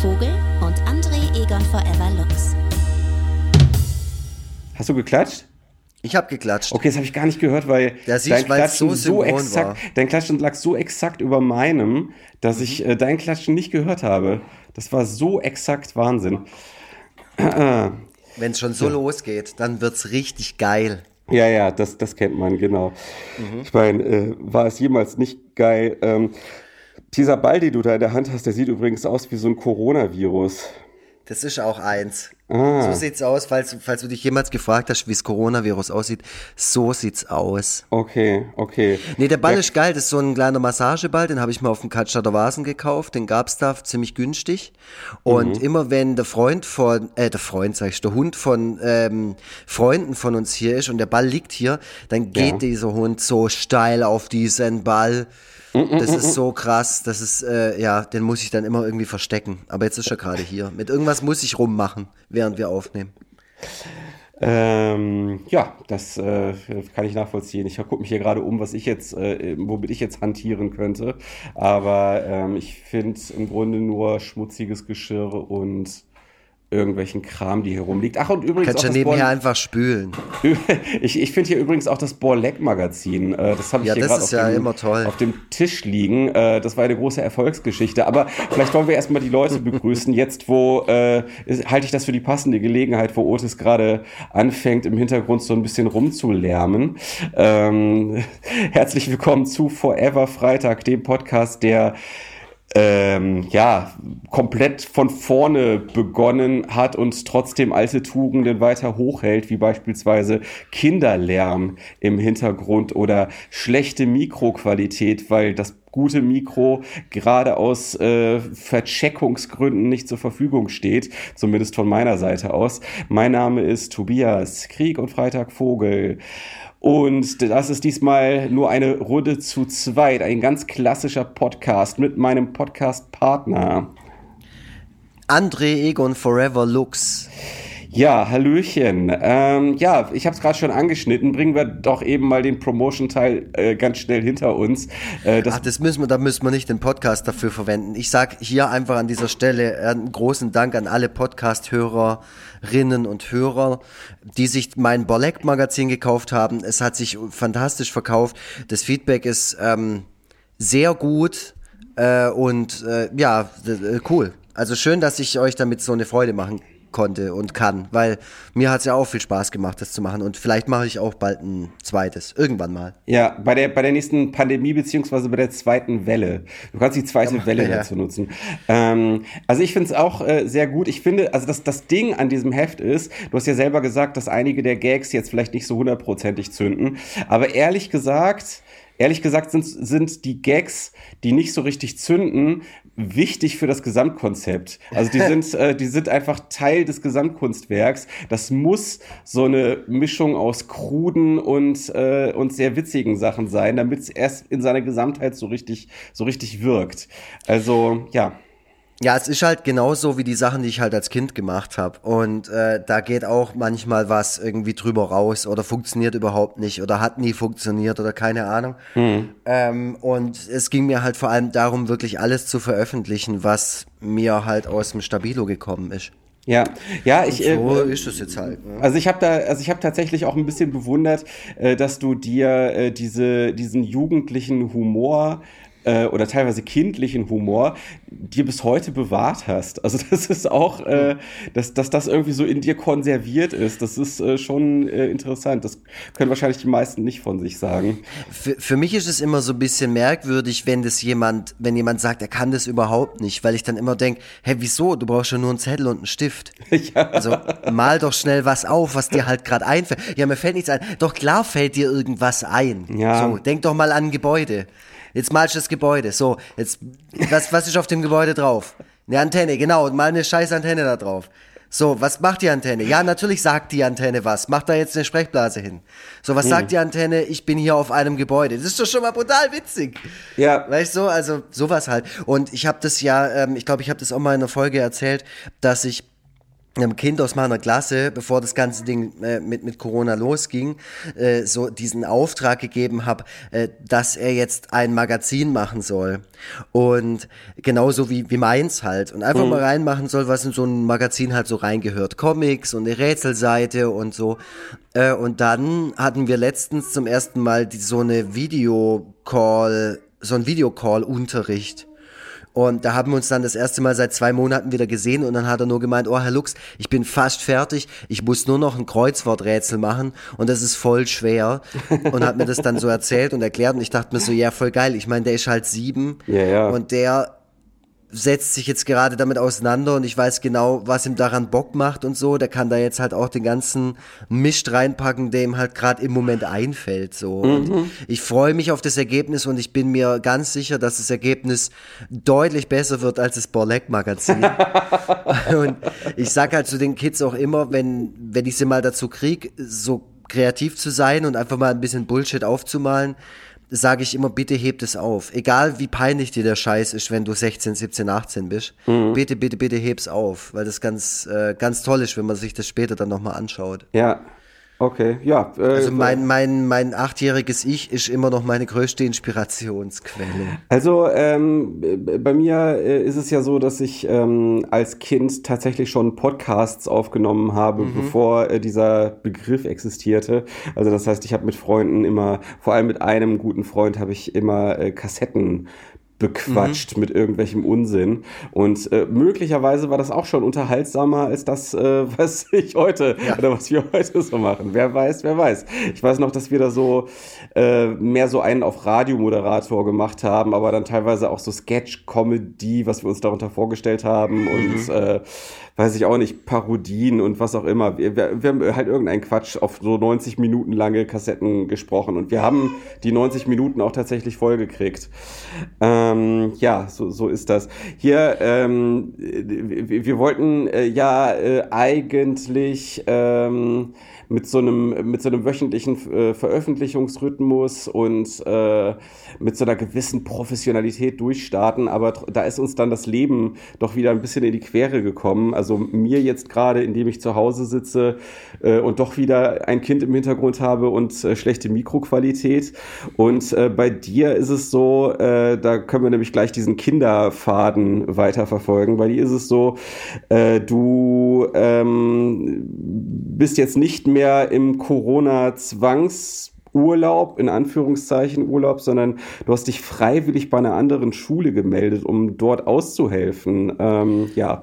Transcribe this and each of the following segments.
Vogel und André Egon Forever Lux. Hast du geklatscht? Ich habe geklatscht. Okay, das habe ich gar nicht gehört, weil Ja, siehst, dein Klatschen so so, exakt, war. dein Klatschen lag so exakt über meinem, dass Mhm. ich äh, dein Klatschen nicht gehört habe. Das war so exakt Wahnsinn. Wenn es schon so losgeht, dann wird's richtig geil. Ja, ja, das, das kennt man, genau. Mhm. Ich meine, äh, war es jemals nicht geil. Ähm, dieser Ball, den du da in der Hand hast, der sieht übrigens aus wie so ein Coronavirus. Das ist auch eins. Ah. So sieht's aus, falls, falls du dich jemals gefragt hast, wie das Coronavirus aussieht. So sieht's aus. Okay, okay. Nee, der Ball Ja. ist geil. Das ist so ein kleiner Massageball. Den habe ich mal auf dem Katschadder Vasen gekauft. Den gab's da ziemlich günstig. Und Mhm. immer wenn der Freund von, äh, der Freund, sag ich, der Hund von ähm, Freunden von uns hier ist und der Ball liegt hier, dann geht Ja. dieser Hund so steil auf diesen Ball. Das ist so krass, das ist, äh, ja, den muss ich dann immer irgendwie verstecken. Aber jetzt ist er gerade hier. Mit irgendwas muss ich rummachen, während wir aufnehmen. Ähm, ja, das äh, kann ich nachvollziehen. Ich gucke mich hier gerade um, was ich jetzt, äh, womit ich jetzt hantieren könnte. Aber ähm, ich finde im Grunde nur schmutziges Geschirr und irgendwelchen Kram, die hier rumliegt. Ach, und übrigens Kannst auch du das nebenher einfach spülen. ich, ich finde hier übrigens auch das Borleck-Magazin. Äh, das habe ich Ja, hier gerade auf, ja auf dem Tisch liegen. Äh, das war eine große Erfolgsgeschichte. Aber vielleicht wollen wir erstmal die Leute begrüßen. Jetzt, wo äh, halte ich das für die passende Gelegenheit, wo Otis gerade anfängt, im Hintergrund so ein bisschen rumzulärmen. Ähm, herzlich willkommen zu Forever Freitag, dem Podcast, der ähm, ja, komplett von vorne begonnen hat und trotzdem alte Tugenden weiter hochhält, wie beispielsweise Kinderlärm im Hintergrund oder schlechte Mikroqualität, weil das gute Mikro gerade aus äh, Vercheckungsgründen nicht zur Verfügung steht, zumindest von meiner Seite aus. Mein Name ist Tobias Krieg und Freitag Vogel. Und das ist diesmal nur eine Runde zu zweit, ein ganz klassischer Podcast mit meinem Podcast-Partner. André Egon Forever Lux. Ja, Hallöchen. Ähm, ja, ich habe es gerade schon angeschnitten. Bringen wir doch eben mal den Promotion-Teil äh, ganz schnell hinter uns. Äh, das Ach, das müssen wir, da müssen wir nicht den Podcast dafür verwenden. Ich sag hier einfach an dieser Stelle äh, einen großen Dank an alle Podcast-Hörerinnen und Hörer, die sich mein Borleck-Magazin gekauft haben. Es hat sich fantastisch verkauft. Das Feedback ist ähm, sehr gut äh, und äh, ja, äh, cool. Also schön, dass ich euch damit so eine Freude machen konnte und kann, weil mir hat's ja auch viel Spaß gemacht, das zu machen und vielleicht mache ich auch bald ein zweites, irgendwann mal. Ja, bei der, bei der nächsten Pandemie beziehungsweise bei der zweiten Welle. Du kannst die zweite Welle ja. dazu nutzen. Ähm, also ich finde es auch äh, sehr gut. Ich finde, also das, das Ding an diesem Heft ist, du hast ja selber gesagt, dass einige der Gags jetzt vielleicht nicht so hundertprozentig zünden. Aber ehrlich gesagt, ehrlich gesagt sind, sind die Gags, die nicht so richtig zünden, wichtig für das Gesamtkonzept. Also die sind, äh, die sind einfach Teil des Gesamtkunstwerks. Das muss so eine Mischung aus kruden und, äh, und sehr witzigen Sachen sein, damit es erst in seiner Gesamtheit so richtig, so richtig wirkt. Also, ja. Ja, es ist halt genauso wie die Sachen, die ich halt als Kind gemacht habe. Und äh, da geht auch manchmal was irgendwie drüber raus oder funktioniert überhaupt nicht oder hat nie funktioniert oder keine Ahnung. Ähm, und es ging mir halt vor allem darum, wirklich alles zu veröffentlichen, was mir halt aus dem Stabilo gekommen ist. Ja, ja, ich, äh, So ist es jetzt halt. Ne? Also ich habe da, also ich habe tatsächlich auch ein bisschen bewundert, äh, dass du dir äh, diese, diesen jugendlichen Humor äh, oder teilweise kindlichen Humor dir bis heute bewahrt hast. Also das ist auch, äh, dass, dass das irgendwie so in dir konserviert ist. Das ist äh, schon äh, interessant. Das können wahrscheinlich die meisten nicht von sich sagen. Für, für mich ist es immer so ein bisschen merkwürdig, wenn das jemand, wenn jemand sagt, er kann das überhaupt nicht, weil ich dann immer denke, hä, wieso? Du brauchst ja nur einen Zettel und einen Stift. Also mal doch schnell was auf, was dir halt gerade einfällt. Ja, mir fällt nichts ein. Doch klar fällt dir irgendwas ein. Ja. So, denk doch mal an ein Gebäude. Jetzt malst du das Gebäude. So, jetzt, was, was ist auf dem Gebäude drauf? Eine Antenne, genau, mal eine scheiß Antenne da drauf. So, was macht die Antenne? Ja, natürlich sagt die Antenne was. Macht da jetzt eine Sprechblase hin. So, was sagt die Antenne? Ich bin hier auf einem Gebäude. Das ist doch schon mal brutal witzig. Ja. Weißt du, also sowas halt. Und ich habe das ja, ähm, ich glaube, ich habe das auch mal in einer Folge erzählt, dass ich einem Kind aus meiner Klasse, bevor das ganze Ding äh, mit, mit Corona losging, äh, so diesen Auftrag gegeben habe, äh, dass er jetzt ein Magazin machen soll. Und genauso wie, wie meins halt. Und einfach mhm. mal reinmachen soll, was in so ein Magazin halt so reingehört. Comics und eine Rätselseite und so. Äh, und dann hatten wir letztens zum ersten Mal die, so eine Videocall, so ein Videocall-Unterricht. Und da haben wir uns dann das erste Mal seit zwei Monaten wieder gesehen und dann hat er nur gemeint, oh Herr Lux, ich bin fast fertig, ich muss nur noch ein Kreuzworträtsel machen und das ist voll schwer und hat mir das dann so erzählt und erklärt und ich dachte mir so, ja voll geil, ich meine, der ist halt sieben ja, ja. und der setzt sich jetzt gerade damit auseinander und ich weiß genau, was ihm daran Bock macht und so. Der kann da jetzt halt auch den ganzen Mist reinpacken, der ihm halt gerade im Moment einfällt. So. Mhm. ich freue mich auf das Ergebnis und ich bin mir ganz sicher, dass das Ergebnis deutlich besser wird als das Borleck-Magazin. und ich sag halt zu den Kids auch immer, wenn, wenn ich sie mal dazu krieg, so kreativ zu sein und einfach mal ein bisschen Bullshit aufzumalen, sage ich immer, bitte hebt es auf. Egal wie peinlich dir der Scheiß ist, wenn du 16, 17, 18 bist. Mhm. Bitte, bitte, bitte heb's auf, weil das ganz, äh, ganz toll ist, wenn man sich das später dann nochmal anschaut. Ja. Okay, ja. Äh, also mein, mein, mein achtjähriges Ich ist immer noch meine größte Inspirationsquelle. Also ähm, bei mir äh, ist es ja so, dass ich ähm, als Kind tatsächlich schon Podcasts aufgenommen habe, mhm. bevor äh, dieser Begriff existierte. Also das heißt, ich habe mit Freunden immer, vor allem mit einem guten Freund, habe ich immer äh, Kassetten bequatscht mhm. mit irgendwelchem Unsinn. Und äh, möglicherweise war das auch schon unterhaltsamer als das, äh, was ich heute ja. oder was wir heute so machen. Wer weiß, wer weiß. Ich weiß noch, dass wir da so äh, mehr so einen auf Radiomoderator gemacht haben, aber dann teilweise auch so Sketch-Comedy, was wir uns darunter vorgestellt haben mhm. und äh, weiß ich auch nicht, Parodien und was auch immer. Wir, wir, wir, haben halt irgendeinen Quatsch auf so 90 Minuten lange Kassetten gesprochen und wir haben die 90 Minuten auch tatsächlich vollgekriegt. Ähm, ja, so, so ist das. Hier, ähm, wir, wir wollten äh, ja äh, eigentlich ähm, mit so einem, mit so einem wöchentlichen äh, Veröffentlichungsrhythmus und äh, mit so einer gewissen Professionalität durchstarten. Aber da ist uns dann das Leben doch wieder ein bisschen in die Quere gekommen. Also mir jetzt gerade, indem ich zu Hause sitze äh, und doch wieder ein Kind im Hintergrund habe und äh, schlechte Mikroqualität. Und äh, bei dir ist es so, äh, da können wir nämlich gleich diesen Kinderfaden weiterverfolgen. Bei dir ist es so, äh, du ähm, bist jetzt nicht mehr mehr im Corona-Zwangsurlaub, in Anführungszeichen Urlaub, sondern du hast dich freiwillig bei einer anderen Schule gemeldet, um dort auszuhelfen. Ähm, ja.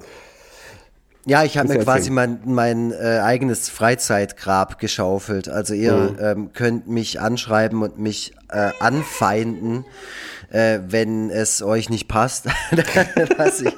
Ja, ich habe mir quasi mein, mein äh, eigenes Freizeitgrab geschaufelt. Also ihr mhm. ähm, könnt mich anschreiben und mich äh, anfeinden, äh, wenn es euch nicht passt, dass, ich,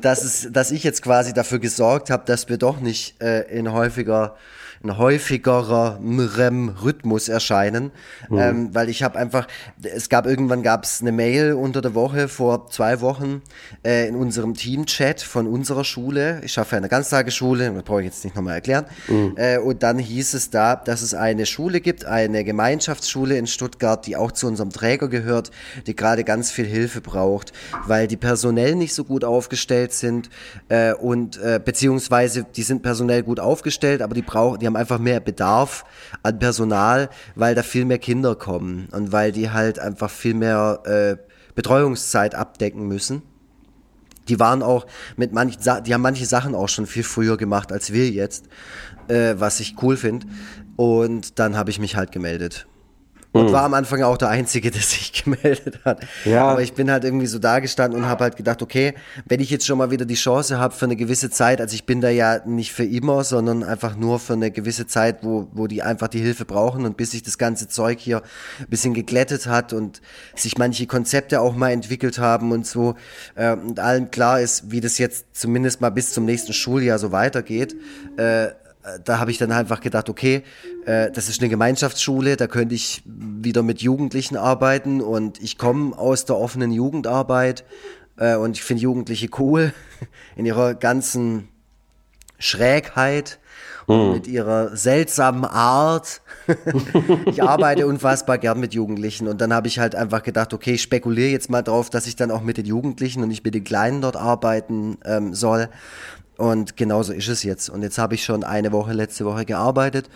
dass, es, dass ich jetzt quasi dafür gesorgt habe, dass wir doch nicht äh, in häufiger ein häufigerer REM-Rhythmus erscheinen, mhm. ähm, weil ich habe einfach, es gab irgendwann gab es eine Mail unter der Woche vor zwei Wochen äh, in unserem Team-Chat von unserer Schule. Ich schaffe eine Ganztagesschule, das brauche ich jetzt nicht nochmal erklären. Mhm. Äh, und dann hieß es da, dass es eine Schule gibt, eine Gemeinschaftsschule in Stuttgart, die auch zu unserem Träger gehört, die gerade ganz viel Hilfe braucht, weil die personell nicht so gut aufgestellt sind äh, und äh, beziehungsweise die sind personell gut aufgestellt, aber die brauchen, die haben einfach mehr Bedarf an Personal, weil da viel mehr Kinder kommen und weil die halt einfach viel mehr äh, Betreuungszeit abdecken müssen. Die waren auch mit manchen, die haben manche Sachen auch schon viel früher gemacht als wir jetzt, äh, was ich cool finde. Und dann habe ich mich halt gemeldet. Und mhm. war am Anfang auch der Einzige, der sich gemeldet hat. Ja. Aber ich bin halt irgendwie so da gestanden und habe halt gedacht, okay, wenn ich jetzt schon mal wieder die Chance habe für eine gewisse Zeit, also ich bin da ja nicht für immer, sondern einfach nur für eine gewisse Zeit, wo, wo die einfach die Hilfe brauchen und bis sich das ganze Zeug hier ein bisschen geglättet hat und sich manche Konzepte auch mal entwickelt haben und so äh, und allen klar ist, wie das jetzt zumindest mal bis zum nächsten Schuljahr so weitergeht, äh, da habe ich dann einfach gedacht, okay, äh, das ist eine Gemeinschaftsschule, da könnte ich wieder mit Jugendlichen arbeiten und ich komme aus der offenen Jugendarbeit äh, und ich finde Jugendliche cool in ihrer ganzen Schrägheit und mhm. mit ihrer seltsamen Art. ich arbeite unfassbar gern mit Jugendlichen und dann habe ich halt einfach gedacht, okay, ich spekuliere jetzt mal drauf, dass ich dann auch mit den Jugendlichen und nicht mit den Kleinen dort arbeiten ähm, soll Und genauso ist es jetzt. Und jetzt habe ich schon eine Woche, letzte Woche gearbeitet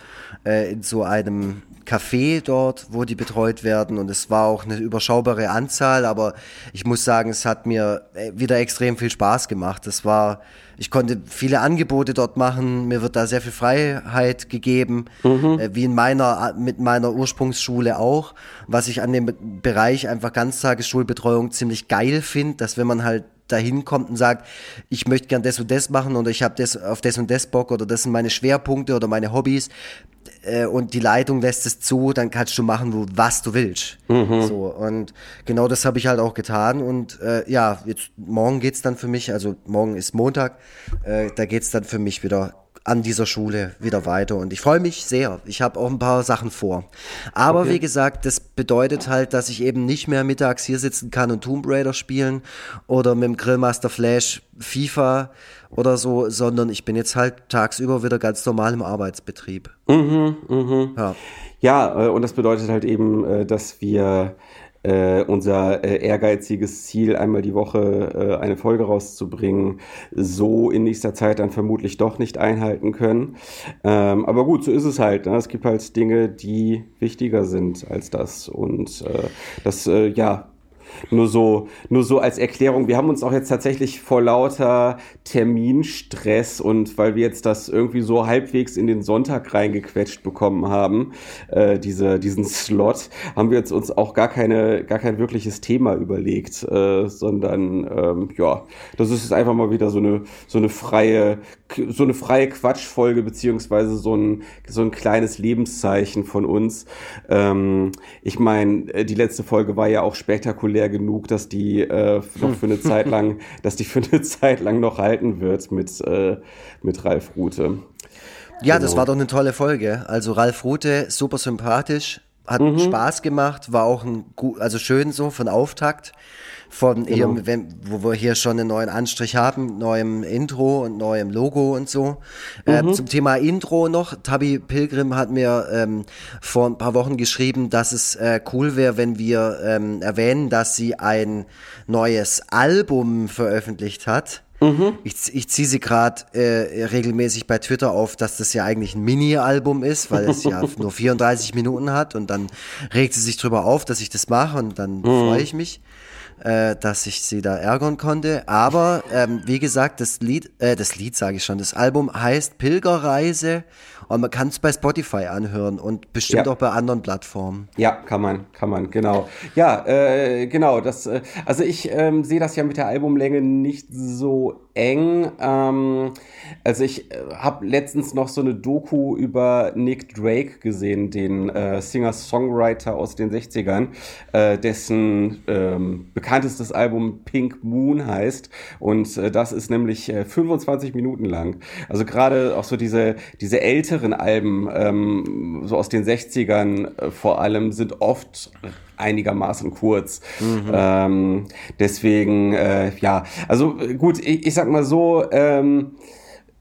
äh, in so einem Café dort, wo die betreut werden. Und es war auch eine überschaubare Anzahl, aber ich muss sagen, es hat mir äh, wieder extrem viel Spaß gemacht. Es war, ich konnte viele Angebote dort machen. Mir wird da sehr viel Freiheit gegeben, mhm. äh, wie in meiner, mit meiner Ursprungsschule auch. Was ich an dem Bereich einfach Ganztagesschulbetreuung ziemlich geil finde, dass wenn man halt dahin kommt und sagt, ich möchte gern das und das machen oder ich habe das auf das und das Bock oder das sind meine Schwerpunkte oder meine Hobbys äh, und die Leitung lässt es zu, dann kannst du machen, wo, was du willst. Mhm. So und genau das habe ich halt auch getan und äh, ja, jetzt morgen geht's dann für mich, also morgen ist Montag, äh, da geht's dann für mich wieder an dieser Schule wieder weiter. Und ich freue mich sehr. Ich habe auch ein paar Sachen vor. Aber okay. wie gesagt, das bedeutet halt, dass ich eben nicht mehr mittags hier sitzen kann und Tomb Raider spielen oder mit dem Grillmaster Flash FIFA oder so, sondern ich bin jetzt halt tagsüber wieder ganz normal im Arbeitsbetrieb. Mhm, mhm. Ja. ja, äh, und das bedeutet halt eben, äh, dass wir äh, unser äh, ehrgeiziges Ziel, einmal die Woche äh, eine Folge rauszubringen, so in nächster Zeit dann vermutlich doch nicht einhalten können. Ähm, aber gut, so ist es halt. Ne? Es gibt halt Dinge, die wichtiger sind als das. Und äh, das, äh, ja, nur so, nur so als Erklärung. Wir haben uns auch jetzt tatsächlich vor lauter Terminstress und weil wir jetzt das irgendwie so halbwegs in den Sonntag reingequetscht bekommen haben, äh, diese, diesen Slot, haben wir jetzt uns auch gar keine, gar kein wirkliches Thema überlegt, äh, sondern ähm, ja, das ist jetzt einfach mal wieder so eine, so eine freie, so eine freie Quatschfolge beziehungsweise so ein, so ein kleines Lebenszeichen von uns. Ähm, ich meine, äh, die letzte Folge war ja auch spektakulär genug, dass die äh, noch für eine Zeit lang, dass die für eine Zeit lang noch halten wird mit, äh, mit Ralf Rute. Ja, genau. das war doch eine tolle Folge. Also Ralf Rute, super sympathisch, hat mhm. Spaß gemacht, war auch ein gut, also schön so von Auftakt von genau. hier, wenn, wo wir hier schon einen neuen Anstrich haben, neuem Intro und neuem Logo und so. Äh, mhm. Äh, zum Thema Intro noch, Tabi Pilgrim hat mir ähm, vor ein paar Wochen geschrieben, dass es äh, cool wäre, wenn wir ähm, erwähnen, dass sie ein neues Album veröffentlicht hat. Mhm. Ich, ich ziehe sie gerade äh, regelmäßig bei Twitter auf, dass das ja eigentlich ein Mini-Album ist, weil es ja nur 34 Minuten hat und dann regt sie sich drüber auf, dass ich das mache und dann mhm. freue ich mich äh, dass ich sie da ärgern konnte. Aber ähm, wie gesagt, das Lied, äh, das Lied sage ich schon, das Album heißt Pilgerreise und man kann es bei Spotify anhören und bestimmt ja. auch bei anderen Plattformen. Ja, kann man, kann man, genau. Ja, äh, genau. Das, äh, also ich ähm, sehe das ja mit der Albumlänge nicht so eng. Ähm, also ich äh, habe letztens noch so eine Doku über Nick Drake gesehen, den äh, Singer-Songwriter aus den 60ern, äh, dessen ähm, bekanntestes Album Pink Moon heißt. Und äh, das ist nämlich äh, 25 Minuten lang. Also gerade auch so diese, diese älteren Alben, ähm, so aus den 60ern äh, vor allem, sind oft einigermaßen kurz. Mhm. Ähm, deswegen, äh, ja, also gut, ich, ich sag mal so, ähm,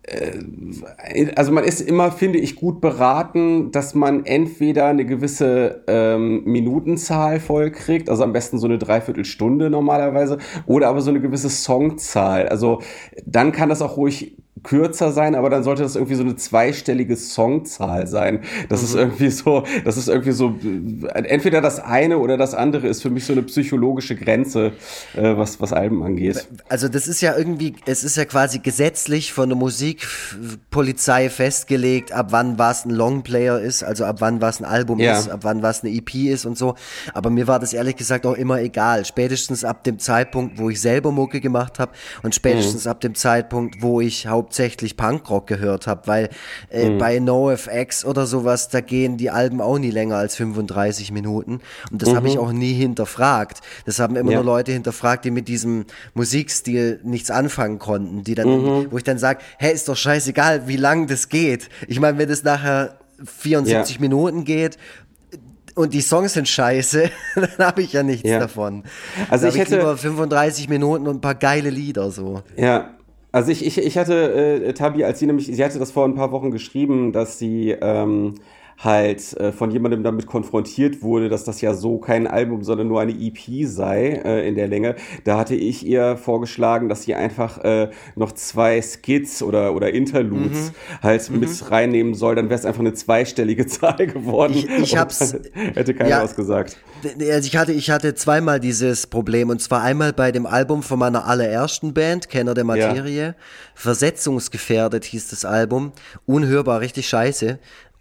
äh, also man ist immer, finde ich, gut beraten, dass man entweder eine gewisse ähm, Minutenzahl vollkriegt, also am besten so eine Dreiviertelstunde normalerweise, oder aber so eine gewisse Songzahl. Also dann kann das auch ruhig kürzer sein, aber dann sollte das irgendwie so eine zweistellige Songzahl sein. Das mhm. ist irgendwie so, das ist irgendwie so, entweder das eine oder das andere ist für mich so eine psychologische Grenze, äh, was, was Alben angeht. Also das ist ja irgendwie, es ist ja quasi gesetzlich von der Musikpolizei festgelegt, ab wann was ein Longplayer ist, also ab wann was ein Album ja. ist, ab wann was eine EP ist und so. Aber mir war das ehrlich gesagt auch immer egal. Spätestens ab dem Zeitpunkt, wo ich selber Mucke gemacht habe und spätestens mhm. ab dem Zeitpunkt, wo ich hauptsächlich hauptsächlich Punkrock gehört habe, weil äh, mhm. bei NoFX oder sowas, da gehen die Alben auch nie länger als 35 Minuten. Und das mhm. habe ich auch nie hinterfragt. Das haben immer ja. nur Leute hinterfragt, die mit diesem Musikstil nichts anfangen konnten, die dann, mhm. wo ich dann sage, hä, ist doch scheißegal, wie lang das geht. Ich meine, wenn das nachher 74 ja. Minuten geht, und die Songs sind scheiße, dann habe ich ja nichts ja. davon. Also ich hätte lieber 35 Minuten und ein paar geile Lieder so. Ja, also ich, ich, ich hatte äh, Tabi, als sie nämlich, sie hatte das vor ein paar Wochen geschrieben, dass sie ähm, halt äh, von jemandem damit konfrontiert wurde, dass das ja so kein Album, sondern nur eine EP sei äh, in der Länge, da hatte ich ihr vorgeschlagen, dass sie einfach äh, noch zwei Skits oder, oder Interludes mhm. halt mhm. mit reinnehmen soll, dann wäre es einfach eine zweistellige Zahl geworden. Ich, ich hab's. Hätte keiner ja, was gesagt. Also ich hatte, ich hatte zweimal dieses Problem und zwar einmal bei dem Album von meiner allerersten Band, Kenner der Materie. Ja. Versetzungsgefährdet hieß das Album. Unhörbar, richtig scheiße.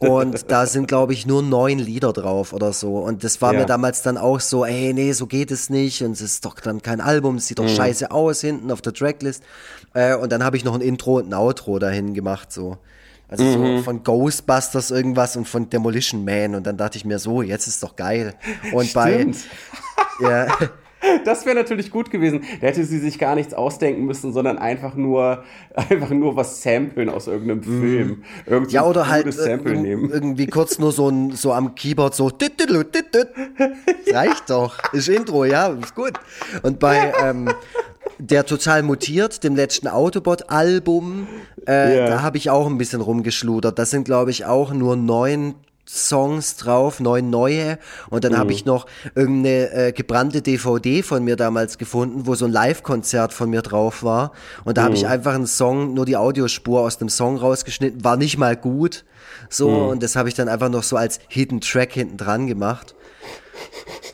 Und da sind, glaube ich, nur neun Lieder drauf oder so. Und das war ja. mir damals dann auch so, ey, nee, so geht es nicht. Und es ist doch dann kein Album, es sieht doch mhm. scheiße aus hinten auf der Tracklist. Äh, und dann habe ich noch ein Intro und ein Outro dahin gemacht, so. Also mhm. so von Ghostbusters irgendwas und von Demolition Man. Und dann dachte ich mir so, jetzt ist doch geil. Und Stimmt. bei. ja. Das wäre natürlich gut gewesen. Da hätte sie sich gar nichts ausdenken müssen, sondern einfach nur, einfach nur was samplen aus irgendeinem mhm. Film. Irgend ja, oder halt Sample nehmen. irgendwie kurz nur so, ein, so am Keyboard so. Reicht doch. Ist Intro, ja, ist gut. Und bei ähm, der total mutiert, dem letzten Autobot-Album, äh, yeah. da habe ich auch ein bisschen rumgeschludert. Das sind, glaube ich, auch nur neun Songs drauf, neun neue. Und dann mhm. habe ich noch irgendeine äh, gebrannte DVD von mir damals gefunden, wo so ein Live-Konzert von mir drauf war. Und da mhm. habe ich einfach einen Song, nur die Audiospur aus dem Song rausgeschnitten, war nicht mal gut. So, mhm. und das habe ich dann einfach noch so als Hidden Track hinten dran gemacht.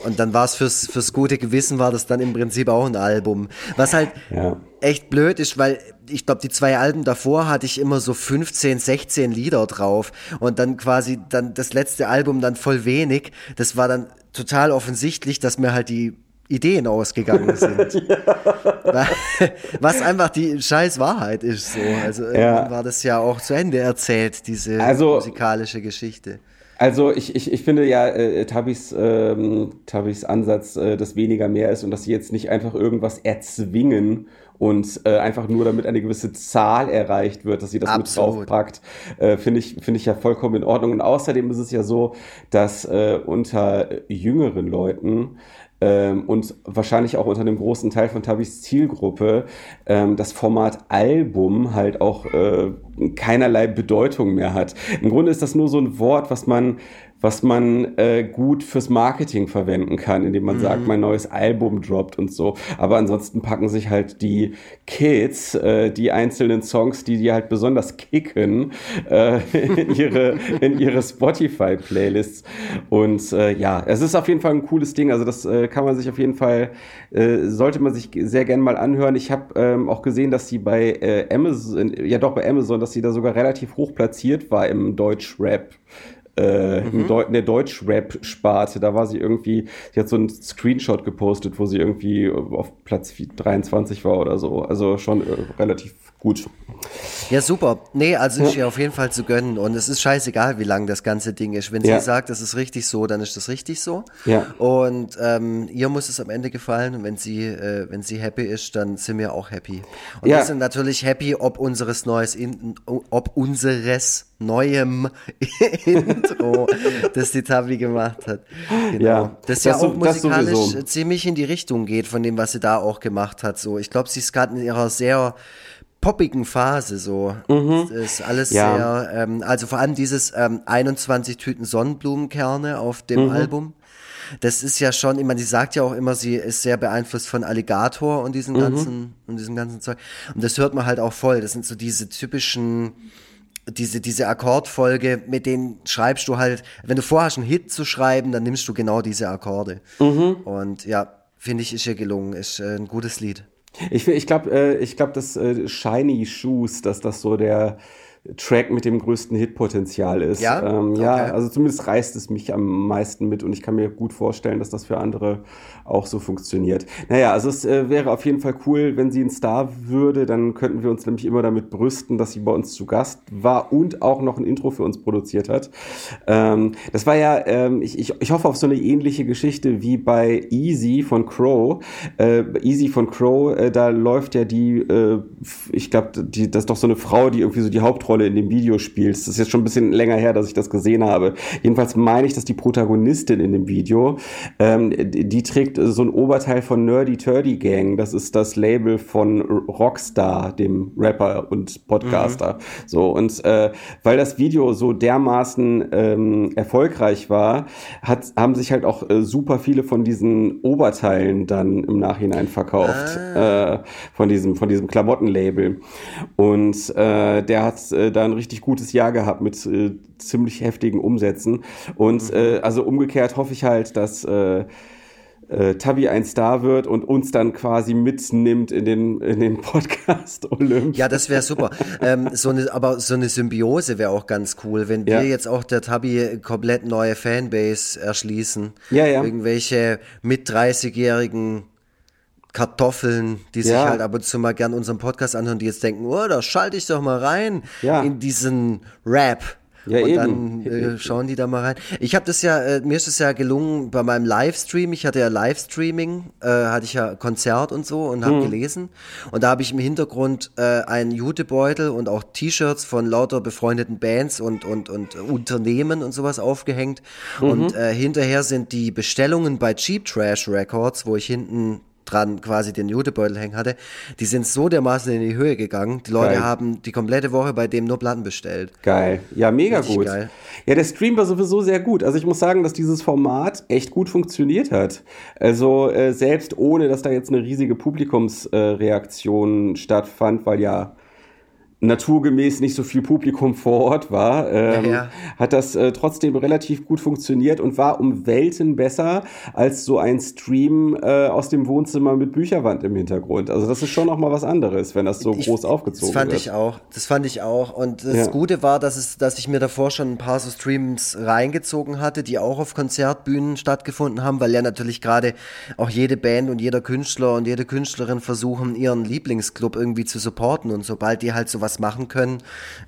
Und dann war es fürs, fürs gute Gewissen, war das dann im Prinzip auch ein Album. Was halt ja. echt blöd ist, weil ich glaube, die zwei Alben davor hatte ich immer so 15, 16 Lieder drauf. Und dann quasi dann das letzte Album dann voll wenig. Das war dann total offensichtlich, dass mir halt die Ideen ausgegangen sind. ja. Was einfach die scheiß Wahrheit ist so. Also irgendwann war das ja auch zu Ende erzählt, diese also, musikalische Geschichte. Also ich, ich, ich finde ja, äh, Tabis, ähm, Tabis Ansatz, äh, dass weniger mehr ist und dass sie jetzt nicht einfach irgendwas erzwingen und äh, einfach nur damit eine gewisse Zahl erreicht wird, dass sie das Absolut. mit draufpackt, äh, finde ich, finde ich ja vollkommen in Ordnung. Und außerdem ist es ja so, dass äh, unter jüngeren Leuten ähm, und wahrscheinlich auch unter einem großen Teil von Tabis Zielgruppe ähm, das Format Album halt auch äh, keinerlei Bedeutung mehr hat. Im Grunde ist das nur so ein Wort, was man was man äh, gut fürs Marketing verwenden kann, indem man mhm. sagt, mein neues Album droppt und so. Aber ansonsten packen sich halt die Kids äh, die einzelnen Songs, die die halt besonders kicken, äh, in ihre, in ihre Spotify-Playlists. Und äh, ja, es ist auf jeden Fall ein cooles Ding. Also das äh, kann man sich auf jeden Fall, äh, sollte man sich sehr gerne mal anhören. Ich habe ähm, auch gesehen, dass sie bei äh, Amazon, ja doch bei Amazon, dass sie da sogar relativ hoch platziert war im Deutsch-Rap äh, mhm. in der Deutsch-Rap-Sparte. Da war sie irgendwie, sie hat so einen Screenshot gepostet, wo sie irgendwie auf Platz 23 war oder so. Also schon äh, relativ gut. Ja, super. Nee, also ist ja auf jeden Fall zu gönnen. Und es ist scheißegal, wie lang das ganze Ding ist. Wenn ja. sie sagt, das ist richtig so, dann ist das richtig so. Ja. Und ähm, ihr muss es am Ende gefallen. Und wenn sie, äh, wenn sie happy ist, dann sind wir auch happy. Und ja. wir sind natürlich happy, ob unseres neues, in, ob unseres neuem Intro, das die Tabi gemacht hat. Genau. Ja, das, das ja auch musikalisch ziemlich in die Richtung geht von dem, was sie da auch gemacht hat. So, ich glaube, sie ist gerade in ihrer sehr poppigen Phase so. Mhm. Das ist alles ja. sehr, ähm, also vor allem dieses ähm, 21 Tüten Sonnenblumenkerne auf dem mhm. Album. Das ist ja schon, ich meine, sie sagt ja auch immer, sie ist sehr beeinflusst von Alligator und diesen mhm. ganzen, und diesem ganzen Zeug. Und das hört man halt auch voll. Das sind so diese typischen, diese, diese Akkordfolge, mit denen schreibst du halt, wenn du vorhast, einen Hit zu schreiben, dann nimmst du genau diese Akkorde. Mhm. Und ja, finde ich, ist ihr gelungen, ist äh, ein gutes Lied. Ich, ich glaube, äh, ich glaub, dass äh, Shiny Shoes, dass das so der Track mit dem größten Hitpotenzial ist. Ja? Ähm, okay. ja, also zumindest reißt es mich am meisten mit und ich kann mir gut vorstellen, dass das für andere auch so funktioniert. Naja, also es äh, wäre auf jeden Fall cool, wenn sie ein Star würde, dann könnten wir uns nämlich immer damit brüsten, dass sie bei uns zu Gast war und auch noch ein Intro für uns produziert hat. Ähm, das war ja, ähm, ich, ich, ich hoffe auf so eine ähnliche Geschichte wie bei Easy von Crow. Äh, Easy von Crow, äh, da läuft ja die, äh, ich glaube, das ist doch so eine Frau, die irgendwie so die Hauptrolle Hauptrolle in dem Video spielt. Das ist jetzt schon ein bisschen länger her, dass ich das gesehen habe. Jedenfalls meine ich, dass die Protagonistin in dem Video, ähm, die, die trägt so ein Oberteil von Nerdy Turdy Gang. Das ist das Label von Rockstar, dem Rapper und Podcaster. Mhm. So, und äh, weil das Video so dermaßen ähm, erfolgreich war, hat, haben sich halt auch äh, super viele von diesen Oberteilen dann im Nachhinein verkauft. Ah. Äh, von diesem, von diesem Klamottenlabel. Und äh, der hat äh, da ein richtig gutes Jahr gehabt mit äh, ziemlich heftigen Umsätzen. Und mhm. äh, also umgekehrt hoffe ich halt, dass äh, äh, Tabi ein Star wird und uns dann quasi mitnimmt in den, in den Podcast Olymp. Ja, das wäre super. ähm, so eine, aber so eine Symbiose wäre auch ganz cool, wenn ja. wir jetzt auch der Tabi komplett neue Fanbase erschließen. Ja, ja. Irgendwelche mit 30-jährigen Kartoffeln, die sich halt ab und zu mal gern unseren Podcast anhören, die jetzt denken, oh, da schalte ich doch mal rein ja. in diesen Rap. Ja, und eben. dann äh, schauen die da mal rein. Ich habe das ja, äh, mir ist es ja gelungen bei meinem Livestream. Ich hatte ja Livestreaming, äh, hatte ich ja Konzert und so und habe mhm. gelesen. Und da habe ich im Hintergrund äh, einen Jutebeutel und auch T-Shirts von lauter befreundeten Bands und und und Unternehmen und sowas aufgehängt. Mhm. Und äh, hinterher sind die Bestellungen bei Cheap Trash Records, wo ich hinten dran quasi den Jutebeutel hängen hatte, die sind so dermaßen in die Höhe gegangen. Die Leute geil. haben die komplette Woche bei dem nur Platten bestellt. Geil. Ja, mega Richtig gut. Geil. Ja, der Stream war sowieso sehr gut. Also ich muss sagen, dass dieses Format echt gut funktioniert hat. Also äh, selbst ohne, dass da jetzt eine riesige Publikumsreaktion äh, stattfand, weil ja naturgemäß nicht so viel Publikum vor Ort war, ähm, ja, ja. hat das äh, trotzdem relativ gut funktioniert und war um Welten besser als so ein Stream äh, aus dem Wohnzimmer mit Bücherwand im Hintergrund. Also das ist schon noch mal was anderes, wenn das so ich, groß aufgezogen wird. Das fand wird. ich auch. Das fand ich auch. Und das ja. Gute war, dass es, dass ich mir davor schon ein paar so Streams reingezogen hatte, die auch auf Konzertbühnen stattgefunden haben, weil ja natürlich gerade auch jede Band und jeder Künstler und jede Künstlerin versuchen, ihren Lieblingsclub irgendwie zu supporten. Und sobald die halt sowas was machen können,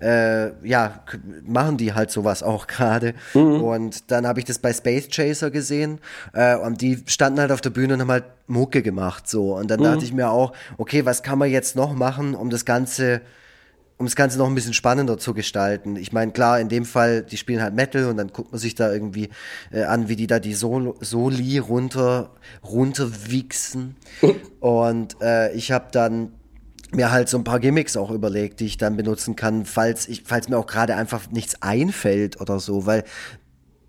äh, ja, machen die halt sowas auch gerade. Mhm. Und dann habe ich das bei Space Chaser gesehen äh, und die standen halt auf der Bühne und haben halt Mucke gemacht so. Und dann mhm. dachte ich mir auch, okay, was kann man jetzt noch machen, um das Ganze um das Ganze noch ein bisschen spannender zu gestalten. Ich meine, klar, in dem Fall, die spielen halt Metal und dann guckt man sich da irgendwie äh, an, wie die da die Sol Soli runter runterwichsen. und äh, ich habe dann mir halt so ein paar Gimmicks auch überlegt, die ich dann benutzen kann, falls ich, falls mir auch gerade einfach nichts einfällt oder so, weil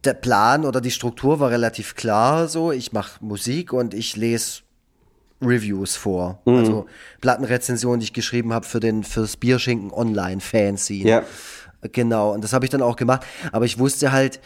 der Plan oder die Struktur war relativ klar so. Ich mache Musik und ich lese Reviews vor. Mhm. Also Plattenrezensionen, die ich geschrieben habe für den fürs Bierschinken Online Fanzine. Ja. Genau, und das habe ich dann auch gemacht. Aber ich wusste halt,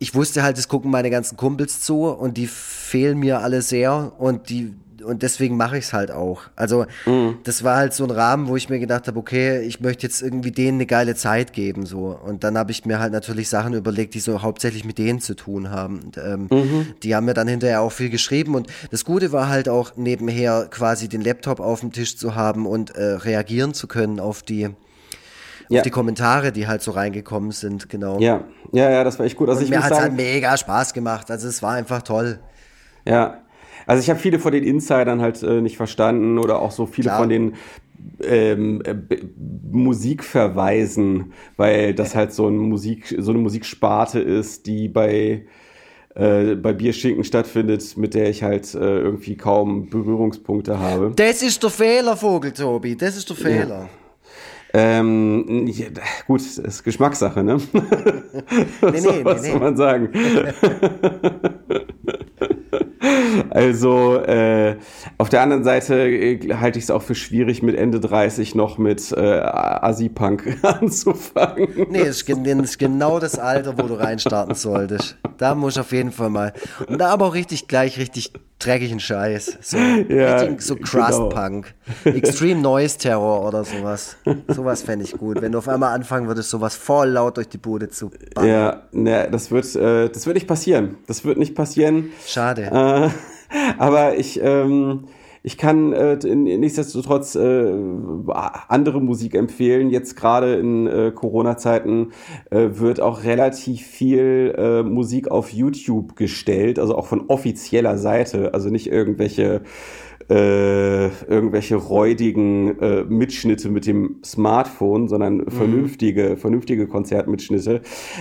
ich wusste halt, es gucken meine ganzen Kumpels zu und die fehlen mir alle sehr und die und deswegen mache ich es halt auch. Also mhm. das war halt so ein Rahmen, wo ich mir gedacht habe, okay, ich möchte jetzt irgendwie denen eine geile Zeit geben so. Und dann habe ich mir halt natürlich Sachen überlegt, die so hauptsächlich mit denen zu tun haben. Und, ähm, mhm. Die haben mir dann hinterher auch viel geschrieben. Und das Gute war halt auch nebenher quasi den Laptop auf dem Tisch zu haben und äh, reagieren zu können auf die ja. die Kommentare, die halt so reingekommen sind, genau. Ja, ja, ja, das war echt gut. Also und ich mir hat es halt mega Spaß gemacht. Also es war einfach toll. Ja, also ich habe viele von den Insidern halt äh, nicht verstanden oder auch so viele Klar. von den ähm, äh, Musikverweisen, weil das halt so, ein Musik, so eine Musiksparte ist, die bei äh, bei Bierschinken stattfindet, mit der ich halt äh, irgendwie kaum Berührungspunkte habe. Das ist der Fehler, Vogel, Tobi. Das ist der Fehler. Ja. Ähm, ja, gut, ist Geschmackssache, ne? nee, nee, was nee, soll man sagen? Also äh, auf der anderen Seite äh, halte ich es auch für schwierig, mit Ende 30 noch mit äh, Asi-Punk anzufangen. Nee, es ist genau das Alter, wo du reinstarten solltest. Da muss ich auf jeden Fall mal. Und da aber auch richtig gleich, richtig dreckigen Scheiß. So, ja, so Crust-Punk. Genau. Extreme Noise Terror oder sowas. Sowas fände ich gut. Wenn du auf einmal anfangen würdest, sowas voll laut durch die Bude zu bannen. Ja, ne, das wird, äh, das wird nicht passieren. Das wird nicht passieren. Schade. Äh, aber ich, ähm, ich kann äh, nichtsdestotrotz äh, andere Musik empfehlen. Jetzt gerade in äh, Corona-Zeiten äh, wird auch relativ viel äh, Musik auf YouTube gestellt, also auch von offizieller Seite, also nicht irgendwelche äh, irgendwelche räudigen äh, Mitschnitte mit dem Smartphone, sondern mhm. vernünftige, vernünftige Konzertmitschnitte.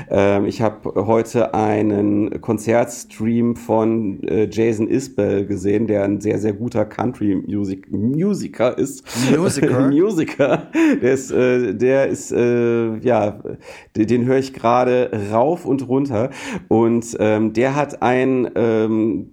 Ähm, ich habe heute einen Konzertstream von äh, Jason Isbell gesehen, der ein sehr, sehr guter Country-Musiker ist. Musiker? Musiker. Der ist, äh, der ist äh, ja, den, den höre ich gerade rauf und runter. Und ähm, der hat ein ähm,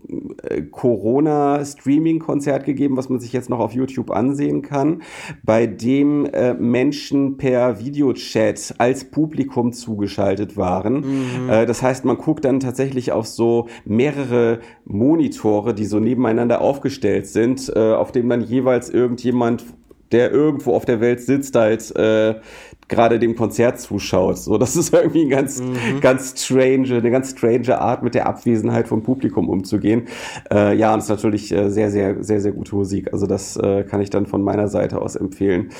Corona-Streaming-Konzert gegeben, was man sich jetzt noch auf YouTube ansehen kann, bei dem äh, Menschen per Videochat als Publikum zugeschaltet waren. Mhm. Äh, das heißt, man guckt dann tatsächlich auf so mehrere Monitore, die so nebeneinander aufgestellt sind, äh, auf dem dann jeweils irgendjemand der irgendwo auf der Welt sitzt, halt äh, gerade dem Konzert zuschaut. So, das ist irgendwie ein ganz, mhm. ganz strange, eine ganz strange Art, mit der Abwesenheit vom Publikum umzugehen. Äh, ja, und es ist natürlich äh, sehr, sehr, sehr, sehr gute Musik. Also das äh, kann ich dann von meiner Seite aus empfehlen.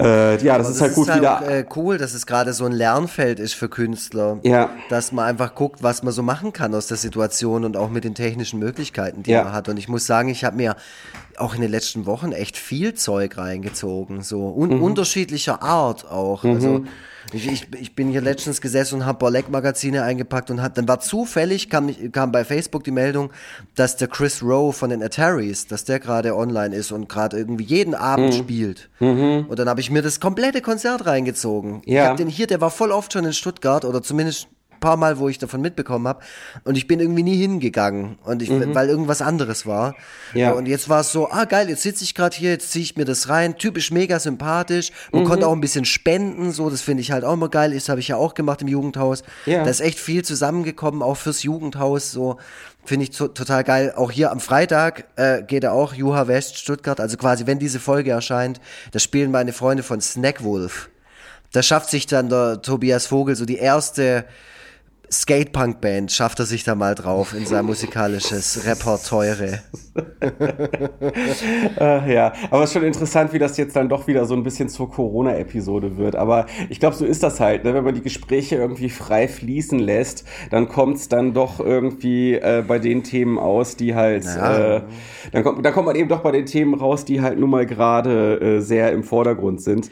Äh, ja, das Aber ist halt gut ist wieder. Auch, äh, cool, dass es gerade so ein Lernfeld ist für Künstler. Ja. Dass man einfach guckt, was man so machen kann aus der Situation und auch mit den technischen Möglichkeiten, die ja. man hat. Und ich muss sagen, ich habe mir auch in den letzten Wochen echt viel Zeug reingezogen, so un mhm. unterschiedlicher Art auch. Mhm. Also ich, ich, ich bin hier letztens gesessen und habe Borleck-Magazine eingepackt und hat, dann war zufällig, kam, kam bei Facebook die Meldung, dass der Chris Rowe von den Ataris, dass der gerade online ist und gerade irgendwie jeden Abend mhm. spielt. Mhm. Und dann habe ich mir das komplette Konzert reingezogen. Ja. Ich habe den hier, der war voll oft schon in Stuttgart oder zumindest paar Mal, wo ich davon mitbekommen habe. Und ich bin irgendwie nie hingegangen. Und ich, mhm. weil irgendwas anderes war. Ja. Und jetzt war es so, ah geil, jetzt sitze ich gerade hier, jetzt ziehe ich mir das rein. Typisch mega sympathisch. Man mhm. konnte auch ein bisschen spenden, so, das finde ich halt auch immer geil. Das habe ich ja auch gemacht im Jugendhaus. Ja. Da ist echt viel zusammengekommen, auch fürs Jugendhaus. So. Finde ich to total geil. Auch hier am Freitag äh, geht er auch, Juha West, Stuttgart. Also quasi, wenn diese Folge erscheint, da spielen meine Freunde von Snackwolf. Da schafft sich dann der Tobias Vogel so die erste Skatepunk-Band schafft er sich da mal drauf in sein musikalisches Repertoire. äh, ja, aber es ist schon interessant, wie das jetzt dann doch wieder so ein bisschen zur Corona-Episode wird. Aber ich glaube, so ist das halt. Ne? Wenn man die Gespräche irgendwie frei fließen lässt, dann kommt es dann doch irgendwie äh, bei den Themen aus, die halt. Ja. Äh, dann, kommt, dann kommt man eben doch bei den Themen raus, die halt nun mal gerade äh, sehr im Vordergrund sind.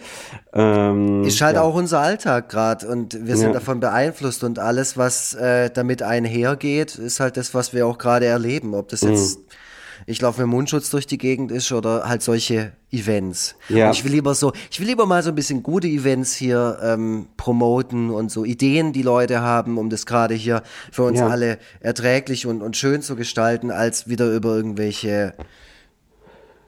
Ähm, ist halt ja. auch unser Alltag gerade und wir sind ja. davon beeinflusst und alles, was äh, damit einhergeht, ist halt das, was wir auch gerade erleben. Ob das jetzt, mhm. ich laufe mit Mundschutz durch die Gegend ist oder halt solche Events. Ja. Und ich will lieber so, ich will lieber mal so ein bisschen gute Events hier ähm, promoten und so Ideen, die Leute haben, um das gerade hier für uns ja. alle erträglich und, und schön zu gestalten, als wieder über irgendwelche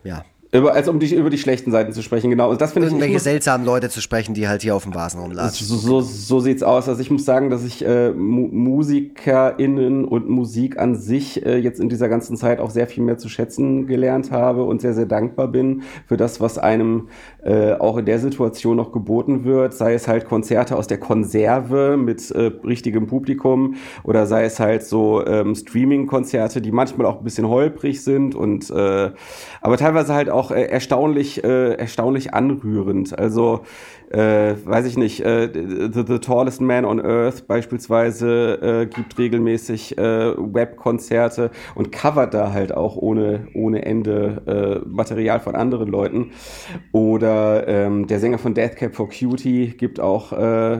ja, über, als um die, über die schlechten Seiten zu sprechen, genau. Und das finde ich. Irgendwelche seltsamen Leute zu sprechen, die halt hier auf dem Vasen rumlatschen. So, so, so sieht's aus. Also ich muss sagen, dass ich äh, Mu MusikerInnen und Musik an sich äh, jetzt in dieser ganzen Zeit auch sehr viel mehr zu schätzen gelernt habe und sehr, sehr dankbar bin für das, was einem äh, auch in der Situation noch geboten wird. Sei es halt Konzerte aus der Konserve mit äh, richtigem Publikum oder sei es halt so ähm, Streaming-Konzerte, die manchmal auch ein bisschen holprig sind und äh, aber teilweise halt auch äh, erstaunlich, äh, erstaunlich anrührend. Also äh, weiß ich nicht, the, the Tallest Man on Earth beispielsweise gibt regelmäßig Webkonzerte und covert da halt auch ohne, ohne Ende Material von anderen Leuten. Oder ähm, der Sänger von Deathcap for Cutie gibt auch,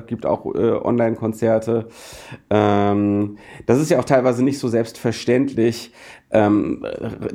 gibt auch Online-Konzerte. Ähm, das ist ja auch teilweise nicht so selbstverständlich, ähm,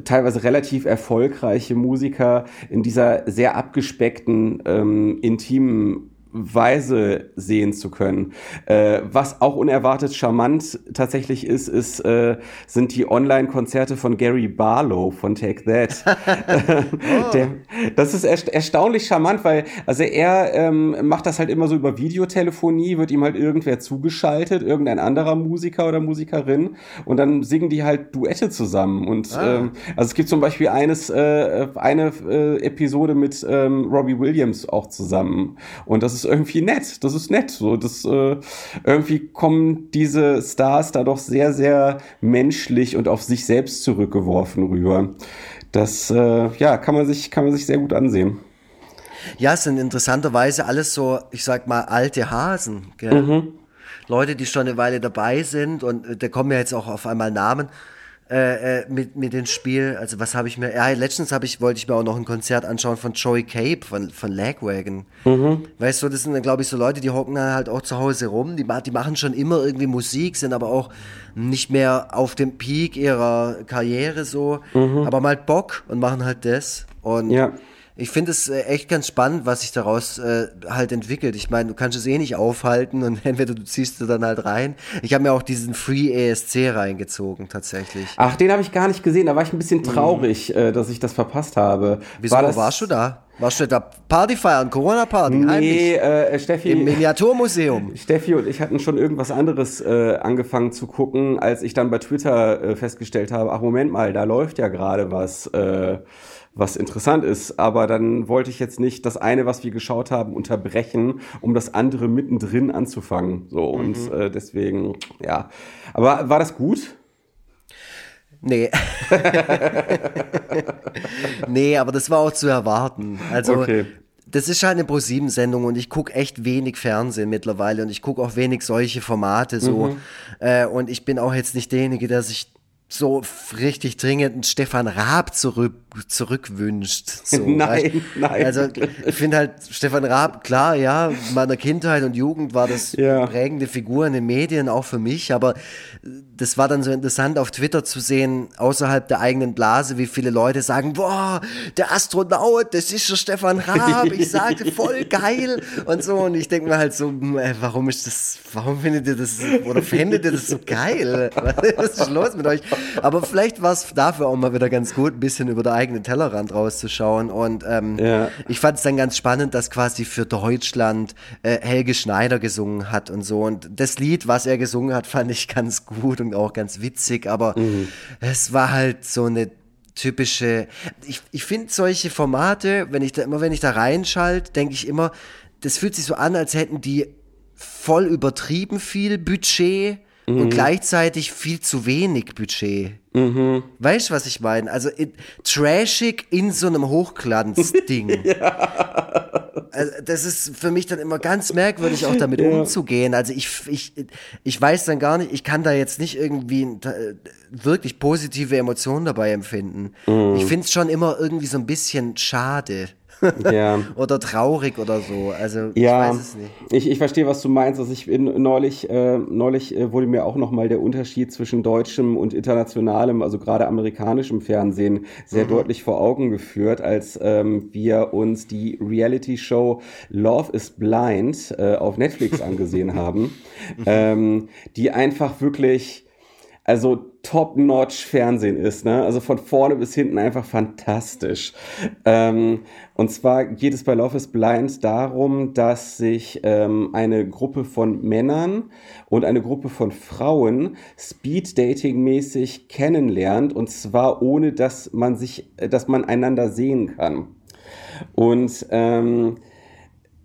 teilweise relativ erfolgreiche Musiker in dieser sehr abgespeckten, ähm, intimen Weise sehen zu können. Äh, was auch unerwartet charmant tatsächlich ist, ist äh, sind die Online-Konzerte von Gary Barlow von Take That. oh. Der, das ist ersta erstaunlich charmant, weil also er ähm, macht das halt immer so über Videotelefonie, wird ihm halt irgendwer zugeschaltet, irgendein anderer Musiker oder Musikerin und dann singen die halt Duette zusammen. Und ah. ähm, also es gibt zum Beispiel eines äh, eine äh, Episode mit ähm, Robbie Williams auch zusammen und das ist ist irgendwie nett. Das ist nett. So, das äh, irgendwie kommen diese Stars da doch sehr, sehr menschlich und auf sich selbst zurückgeworfen rüber. Das äh, ja kann man sich kann man sich sehr gut ansehen. Ja, es sind interessanterweise alles so, ich sag mal, alte Hasen. Gell? Mhm. Leute, die schon eine Weile dabei sind und äh, da kommen ja jetzt auch auf einmal Namen. Äh, äh, mit, mit dem Spiel. Also was habe ich mir, ja, letztens habe ich, wollte ich mir auch noch ein Konzert anschauen von Joey Cape, von, von Lagwagon. Mhm. Weißt du, das sind, glaube ich, so Leute, die hocken dann halt auch zu Hause rum, die, die machen schon immer irgendwie Musik, sind aber auch nicht mehr auf dem Peak ihrer Karriere so, mhm. aber mal Bock und machen halt das. Und ja ich finde es äh, echt ganz spannend, was sich daraus äh, halt entwickelt. Ich meine, du kannst es eh nicht aufhalten und entweder du ziehst du dann halt rein. Ich habe mir auch diesen Free ESC reingezogen tatsächlich. Ach, den habe ich gar nicht gesehen. Da war ich ein bisschen mhm. traurig, mhm. äh, dass ich das verpasst habe. Wieso war das, warst du da? Warst du da Party feiern, Corona-Party? Nee, äh, Steffi. Im Miniaturmuseum. Steffi und ich hatten schon irgendwas anderes äh, angefangen zu gucken, als ich dann bei Twitter äh, festgestellt habe, ach Moment mal, da läuft ja gerade was. Äh, was interessant ist. Aber dann wollte ich jetzt nicht das eine, was wir geschaut haben, unterbrechen, um das andere mittendrin anzufangen. So und mhm. äh, deswegen, ja. Aber war das gut? Nee. nee, aber das war auch zu erwarten. Also okay. das ist halt eine Pro-7-Sendung und ich gucke echt wenig Fernsehen mittlerweile und ich gucke auch wenig solche Formate so. Mhm. Äh, und ich bin auch jetzt nicht derjenige, der sich so richtig dringend einen Stefan Raab zurück, zurückwünscht. So, nein, weißt? nein. Also ich finde halt Stefan Raab, klar, ja, meiner Kindheit und Jugend war das ja. prägende Figur in den Medien, auch für mich, aber das war dann so interessant auf Twitter zu sehen, außerhalb der eigenen Blase, wie viele Leute sagen, boah, der Astronaut, das ist schon Stefan Raab, ich sage, voll geil und so und ich denke mir halt so, hm, ey, warum ist das, warum findet ihr das, oder findet ihr das so geil? Was ist los mit euch? Aber vielleicht war es dafür auch mal wieder ganz gut, ein bisschen über den eigenen Tellerrand rauszuschauen. Und ähm, ja. ich fand es dann ganz spannend, dass quasi für Deutschland äh, Helge Schneider gesungen hat und so. Und das Lied, was er gesungen hat, fand ich ganz gut und auch ganz witzig. Aber mhm. es war halt so eine typische. Ich, ich finde solche Formate, wenn ich da immer, wenn ich da reinschalte, denke ich immer, das fühlt sich so an, als hätten die voll übertrieben viel Budget mhm. und gleichzeitig viel zu wenig Budget. Mhm. Weißt du, was ich meine? Also in, trashig in so einem Hochglanzding. ja. Also, das ist für mich dann immer ganz merkwürdig, auch damit ja. umzugehen. Also ich, ich, ich weiß dann gar nicht, ich kann da jetzt nicht irgendwie wirklich positive Emotionen dabei empfinden. Mhm. Ich finde es schon immer irgendwie so ein bisschen schade ja. oder traurig oder so. Also ja, ich weiß es nicht. Ich, ich verstehe, was du meinst. Also ich bin neulich, äh, neulich äh, wurde mir auch nochmal der Unterschied zwischen deutschem und internationalem, also gerade amerikanischem Fernsehen, sehr mhm. deutlich vor Augen geführt, als ähm, wir uns die Reality-Show Love is Blind äh, auf Netflix angesehen haben, ähm, die einfach wirklich also top-notch Fernsehen ist, ne? Also von vorne bis hinten einfach fantastisch. Ähm, und zwar geht es bei Love is Blind darum, dass sich ähm, eine Gruppe von Männern und eine Gruppe von Frauen Speed-Dating-mäßig kennenlernt und zwar ohne, dass man sich, dass man einander sehen kann. Und ähm, äh,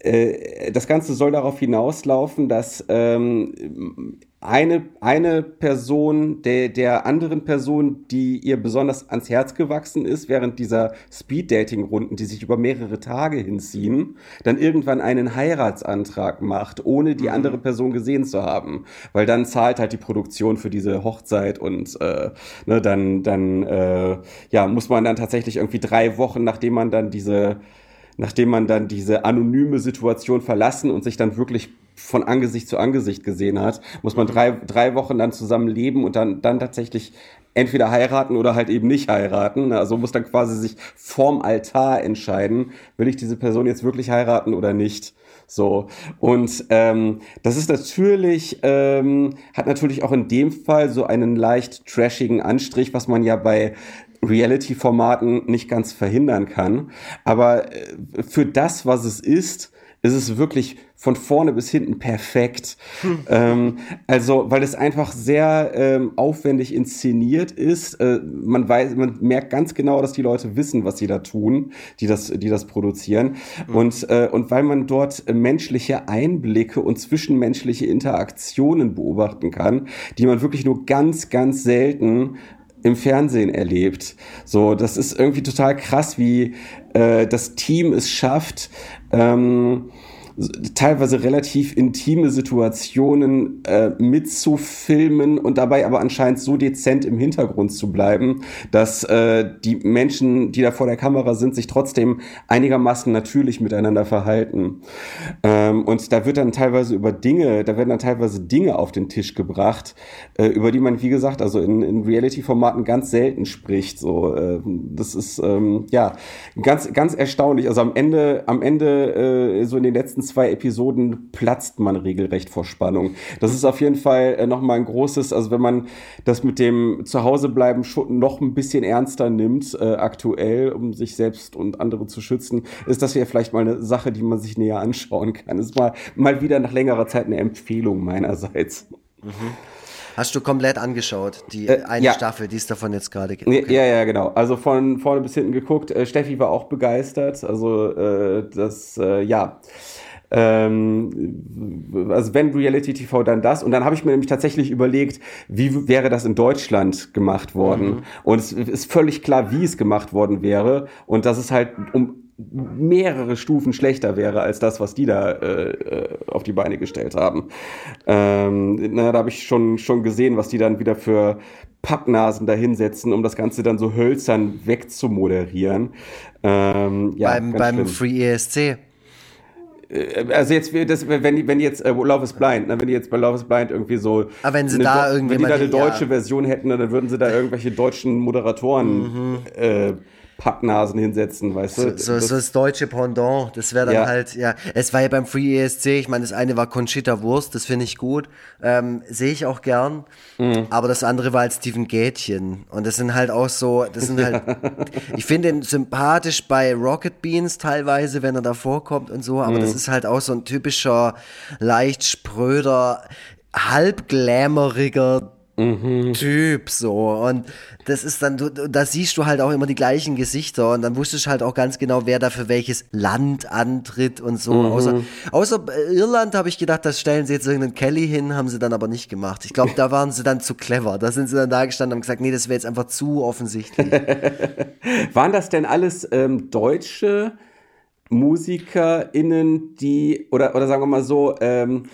das Ganze soll darauf hinauslaufen, dass ähm, eine, eine Person der, der anderen Person, die ihr besonders ans Herz gewachsen ist, während dieser Speed-Dating-Runden, die sich über mehrere Tage hinziehen, dann irgendwann einen Heiratsantrag macht, ohne die mhm. andere Person gesehen zu haben. Weil dann zahlt halt die Produktion für diese Hochzeit und äh, ne, dann, dann äh, ja, muss man dann tatsächlich irgendwie drei Wochen, nachdem man dann diese nachdem man dann diese anonyme Situation verlassen und sich dann wirklich von Angesicht zu Angesicht gesehen hat, muss man drei, drei Wochen dann zusammen leben und dann, dann tatsächlich entweder heiraten oder halt eben nicht heiraten. Also muss dann quasi sich vorm Altar entscheiden, will ich diese Person jetzt wirklich heiraten oder nicht. So. Und ähm, das ist natürlich, ähm, hat natürlich auch in dem Fall so einen leicht trashigen Anstrich, was man ja bei Reality-Formaten nicht ganz verhindern kann. Aber äh, für das, was es ist, ist es wirklich von vorne bis hinten perfekt. Hm. Ähm, also, weil es einfach sehr ähm, aufwendig inszeniert ist. Äh, man weiß, man merkt ganz genau, dass die Leute wissen, was sie da tun, die das, die das produzieren. Hm. Und, äh, und weil man dort menschliche Einblicke und zwischenmenschliche Interaktionen beobachten kann, die man wirklich nur ganz, ganz selten im Fernsehen erlebt. So, das ist irgendwie total krass, wie äh, das Team es schafft, ähm, teilweise relativ intime Situationen äh, mitzufilmen und dabei aber anscheinend so dezent im Hintergrund zu bleiben, dass äh, die Menschen, die da vor der Kamera sind, sich trotzdem einigermaßen natürlich miteinander verhalten. Ähm, und da wird dann teilweise über Dinge, da werden dann teilweise Dinge auf den Tisch gebracht, äh, über die man, wie gesagt, also in, in Reality-Formaten ganz selten spricht. So, äh, das ist ähm, ja ganz, ganz erstaunlich. Also am Ende, am Ende, äh, so in den letzten zwei Episoden platzt man regelrecht vor Spannung. Das ist auf jeden Fall äh, nochmal ein großes, also wenn man das mit dem Zuhausebleiben schon noch ein bisschen ernster nimmt, äh, aktuell, um sich selbst und andere zu schützen, ist das ja vielleicht mal eine Sache, die man sich näher anschauen kann. Das ist mal, mal wieder nach längerer Zeit eine Empfehlung meinerseits. Mhm. Hast du komplett angeschaut, die äh, eine ja. Staffel, die es davon jetzt gerade gibt? Okay. Ja, ja, genau. Also von vorne bis hinten geguckt. Äh, Steffi war auch begeistert. Also äh, das, äh, ja. Ähm, also wenn Reality TV dann das und dann habe ich mir nämlich tatsächlich überlegt, wie wäre das in Deutschland gemacht worden mhm. und es ist völlig klar, wie es gemacht worden wäre und dass es halt um mehrere Stufen schlechter wäre als das, was die da äh, äh, auf die Beine gestellt haben. Ähm, na, da habe ich schon, schon gesehen, was die dann wieder für Pappnasen da hinsetzen, um das Ganze dann so hölzern wegzumoderieren. Ähm, ja, beim beim Free ESC. Äh, also jetzt, das, wenn, wenn jetzt äh, Love is Blind, ne, wenn die jetzt bei Love is Blind irgendwie so, Aber wenn sie da irgendwie, wenn die da eine deutsche ja. Version hätten, dann würden sie da irgendwelche deutschen Moderatoren mhm. äh, Pappnasen hinsetzen, weißt du? So, so, das, so das deutsche Pendant, das wäre dann ja. halt, ja, es war ja beim Free ESC, ich meine, das eine war Conchita Wurst, das finde ich gut, ähm, sehe ich auch gern, mhm. aber das andere war halt Steven Gätchen und das sind halt auch so, das sind halt, ich finde ihn sympathisch bei Rocket Beans teilweise, wenn er da vorkommt und so, aber mhm. das ist halt auch so ein typischer, leicht spröder, halb glamouriger mhm. Typ so und das ist dann, du, da siehst du halt auch immer die gleichen Gesichter und dann wusstest du halt auch ganz genau, wer da für welches Land antritt und so. Mhm. Außer, außer Irland habe ich gedacht, das stellen sie jetzt irgendeinen Kelly hin, haben sie dann aber nicht gemacht. Ich glaube, da waren sie dann zu clever. Da sind sie dann da gestanden und haben gesagt, nee, das wäre jetzt einfach zu offensichtlich. Waren das denn alles ähm, Deutsche MusikerInnen, die, oder, oder sagen wir mal so, ähm,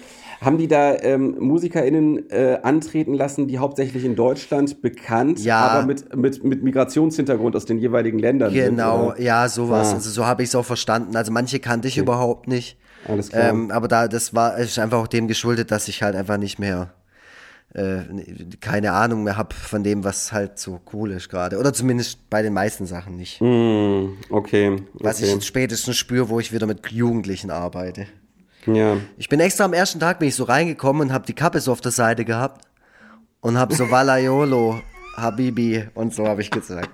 haben die da ähm, MusikerInnen äh, antreten lassen, die hauptsächlich in Deutschland bekannt, ja. aber mit, mit, mit Migrationshintergrund aus den jeweiligen Ländern Genau, sind, ja, sowas. Ah. Also so habe ich es auch verstanden. Also manche kannte ich okay. überhaupt nicht. Alles klar. Ähm, aber da, das war ist einfach auch dem geschuldet, dass ich halt einfach nicht mehr äh, keine Ahnung mehr habe von dem, was halt so cool ist gerade. Oder zumindest bei den meisten Sachen nicht. Mm, okay, okay. Was ich jetzt spätestens spüre, wo ich wieder mit Jugendlichen arbeite. Ja. Ich bin extra am ersten Tag bin ich so reingekommen und habe die Kappe so auf der Seite gehabt und habe so Valaiolo, Habibi und so habe ich gesagt.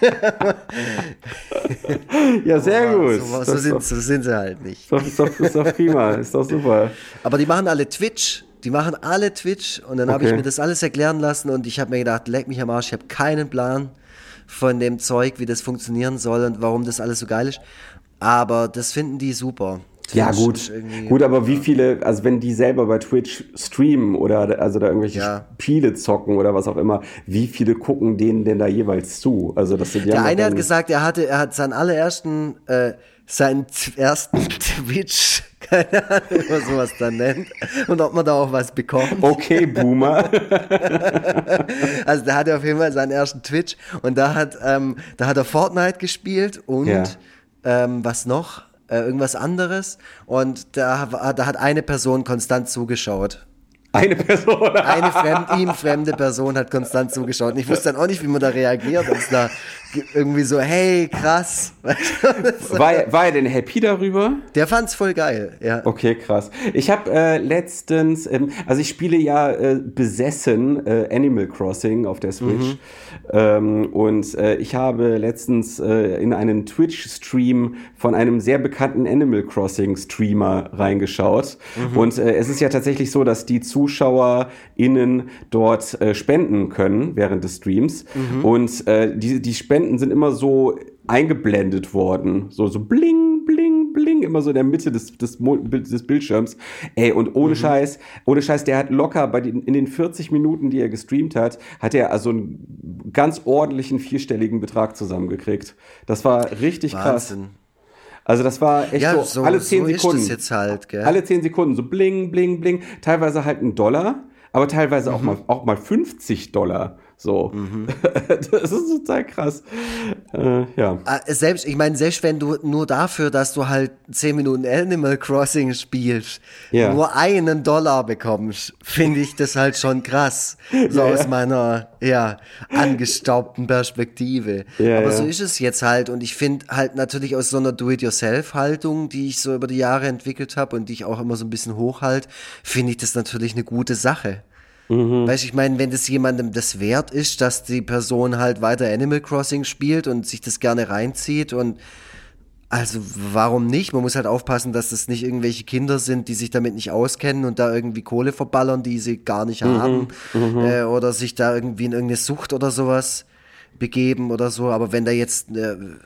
ja, sehr oh, gut. So, so, sind, so, sind, sie halt nicht. Ist doch, ist doch prima, ist doch super. Aber die machen alle Twitch. Die machen alle Twitch und dann okay. habe ich mir das alles erklären lassen und ich habe mir gedacht, leck mich am Arsch, ich habe keinen Plan von dem Zeug, wie das funktionieren soll und warum das alles so geil ist. Aber das finden die super. Ja, gut. Gut, aber wie viele, also wenn die selber bei Twitch streamen oder also da irgendwelche ja. Spiele zocken oder was auch immer, wie viele gucken denen denn da jeweils zu? Also das sind ja. Der eine hat gesagt, er hatte, er hat seinen allerersten, äh, seinen ersten Twitch, keine Ahnung, wie man sowas dann nennt. Und ob man da auch was bekommt. Okay, Boomer. also der hatte auf jeden Fall seinen ersten Twitch und da hat, ähm, da hat er Fortnite gespielt und ja. ähm, was noch? Äh, irgendwas anderes. Und da, da hat eine Person konstant zugeschaut. Eine Person. Eine fremd, ihm fremde Person hat konstant zugeschaut. Und ich wusste dann auch nicht, wie man da reagiert. Und da irgendwie so, hey, krass. War, war er denn happy darüber? Der fand's voll geil, ja. Okay, krass. Ich habe äh, letztens, ähm, also ich spiele ja äh, besessen äh, Animal Crossing auf der Switch. Mhm. Ähm, und äh, ich habe letztens äh, in einen Twitch-Stream von einem sehr bekannten Animal Crossing-Streamer reingeschaut. Mhm. Und äh, es ist ja tatsächlich so, dass die ZuschauerInnen dort äh, spenden können während des Streams. Mhm. Und äh, die, die Spenden sind immer so eingeblendet worden. So, so bling, bling, bling, immer so in der Mitte des, des, des Bildschirms. Ey, und ohne mhm. Scheiß, ohne Scheiß, der hat locker bei den, in den 40 Minuten, die er gestreamt hat, hat er also einen ganz ordentlichen vierstelligen Betrag zusammengekriegt. Das war richtig Wahnsinn. krass. Also das war echt Ja, so, so- alle zehn so Sekunden. halt, gell? Alle zehn Sekunden, so bling, bling, bling. Teilweise halt ein Dollar, aber teilweise Mhm. auch, mal, auch mal 50 Dollar. So. das ist total krass. Äh, ja. Äh, Selbst, ich meine, selbst wenn du nur dafür, dass du halt 10 Minuten Animal Crossing spielst, Ja. nur einen Dollar bekommst, finde ich das halt schon krass. So Ja, aus meiner, ja, angestaubten Perspektive. Aber so ist es jetzt halt. Und ich finde halt natürlich aus so einer Do-it-yourself-Haltung, die ich so über die Jahre entwickelt habe und die ich auch immer so ein bisschen hochhalte, finde ich das natürlich eine gute Sache. Mhm. Weißt du, ich meine, wenn das jemandem das wert ist, dass die Person halt weiter Animal Crossing spielt und sich das gerne reinzieht und also warum nicht? Man muss halt aufpassen, dass das nicht irgendwelche Kinder sind, die sich damit nicht auskennen und da irgendwie Kohle verballern, die sie gar nicht Mhm. haben äh, oder sich da irgendwie in irgendeine Sucht oder sowas begeben oder so. Aber wenn da jetzt eine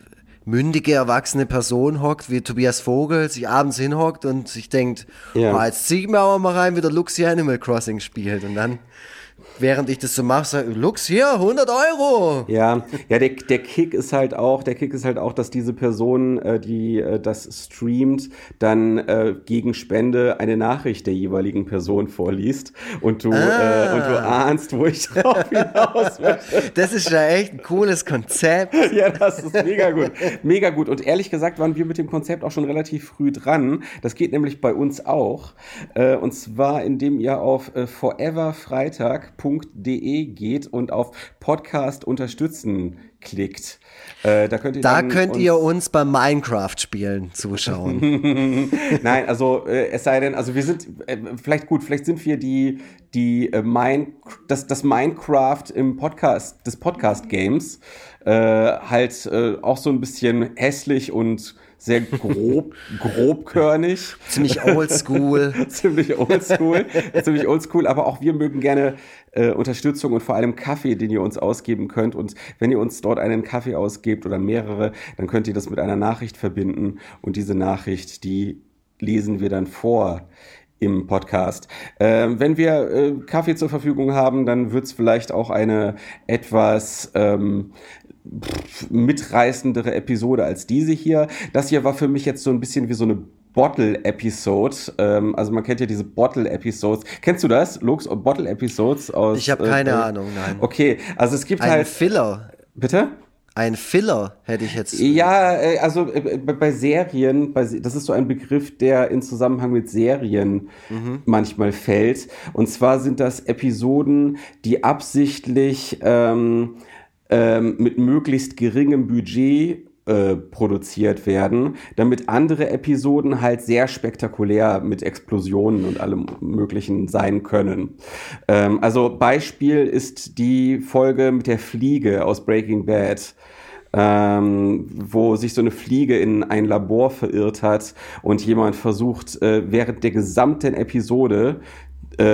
mündige, erwachsene Person hockt, wie Tobias Vogel, sich abends hinhockt und sich denkt, Ja. "Ah, jetzt zieh ich mir aber mal rein, wie der Lux hier Animal Crossing spielt und dann während ich das so mache, sage Lux hier, 100 Euro. Ja, ja, der, der Kick ist halt auch, der Kick ist halt auch, dass diese Person, äh, die äh, das streamt, dann äh, gegen Spende eine Nachricht der jeweiligen Person vorliest und du, Ah. und du ahnst, wo ich drauf hinaus möchte. Das ist ja echt ein cooles Konzept. Ja, das ist mega gut. Mega gut. Und ehrlich gesagt waren wir mit dem Konzept auch schon relativ früh dran. Das geht nämlich bei uns auch. Äh, und zwar, indem ihr auf äh, foreverfreitag.de geht und auf Podcast unterstützen klickt. Äh, da könnt ihr Da könnt uns- ihr uns beim Minecraft-Spielen zuschauen. Nein, also äh, es sei denn, also wir sind äh, vielleicht gut, vielleicht sind wir die die äh, Mine, das das Minecraft im Podcast des Podcast Games äh, halt äh, auch so ein bisschen hässlich und sehr grob grobkörnig. Ziemlich oldschool. ziemlich oldschool, ziemlich oldschool, aber auch wir mögen gerne äh, Unterstützung und vor allem Kaffee, den ihr uns ausgeben könnt. Und wenn ihr uns dort einen Kaffee ausgebt oder mehrere, dann könnt ihr das mit einer Nachricht verbinden und diese Nachricht, die lesen wir dann vor im Podcast. Ähm, wenn wir äh, Kaffee zur Verfügung haben, dann wird es vielleicht auch eine etwas ähm, mitreißendere Episode als diese hier. Das hier war für mich jetzt so ein bisschen wie so eine Bottle-Episode. Ähm, also man kennt ja diese Bottle-Episodes. Kennst du das? Lux Bottle-Episodes aus. Ich habe keine äh, Ahnung, nein. Okay, also es gibt Ein halt. Filler. Bitte? Ein Filler hätte ich jetzt. Ja, äh, also äh, bei Serien, bei, das ist so ein Begriff, der in Zusammenhang mit Serien manchmal fällt. Und zwar sind das Episoden, die absichtlich ähm, ähm, mit möglichst geringem Budget äh, produziert werden, damit andere Episoden halt sehr spektakulär mit Explosionen und allem Möglichen sein können. Ähm, also Beispiel ist die Folge mit der Fliege aus Breaking Bad ähm, wo sich so eine Fliege in ein Labor verirrt hat und jemand versucht, äh, während der gesamten Episode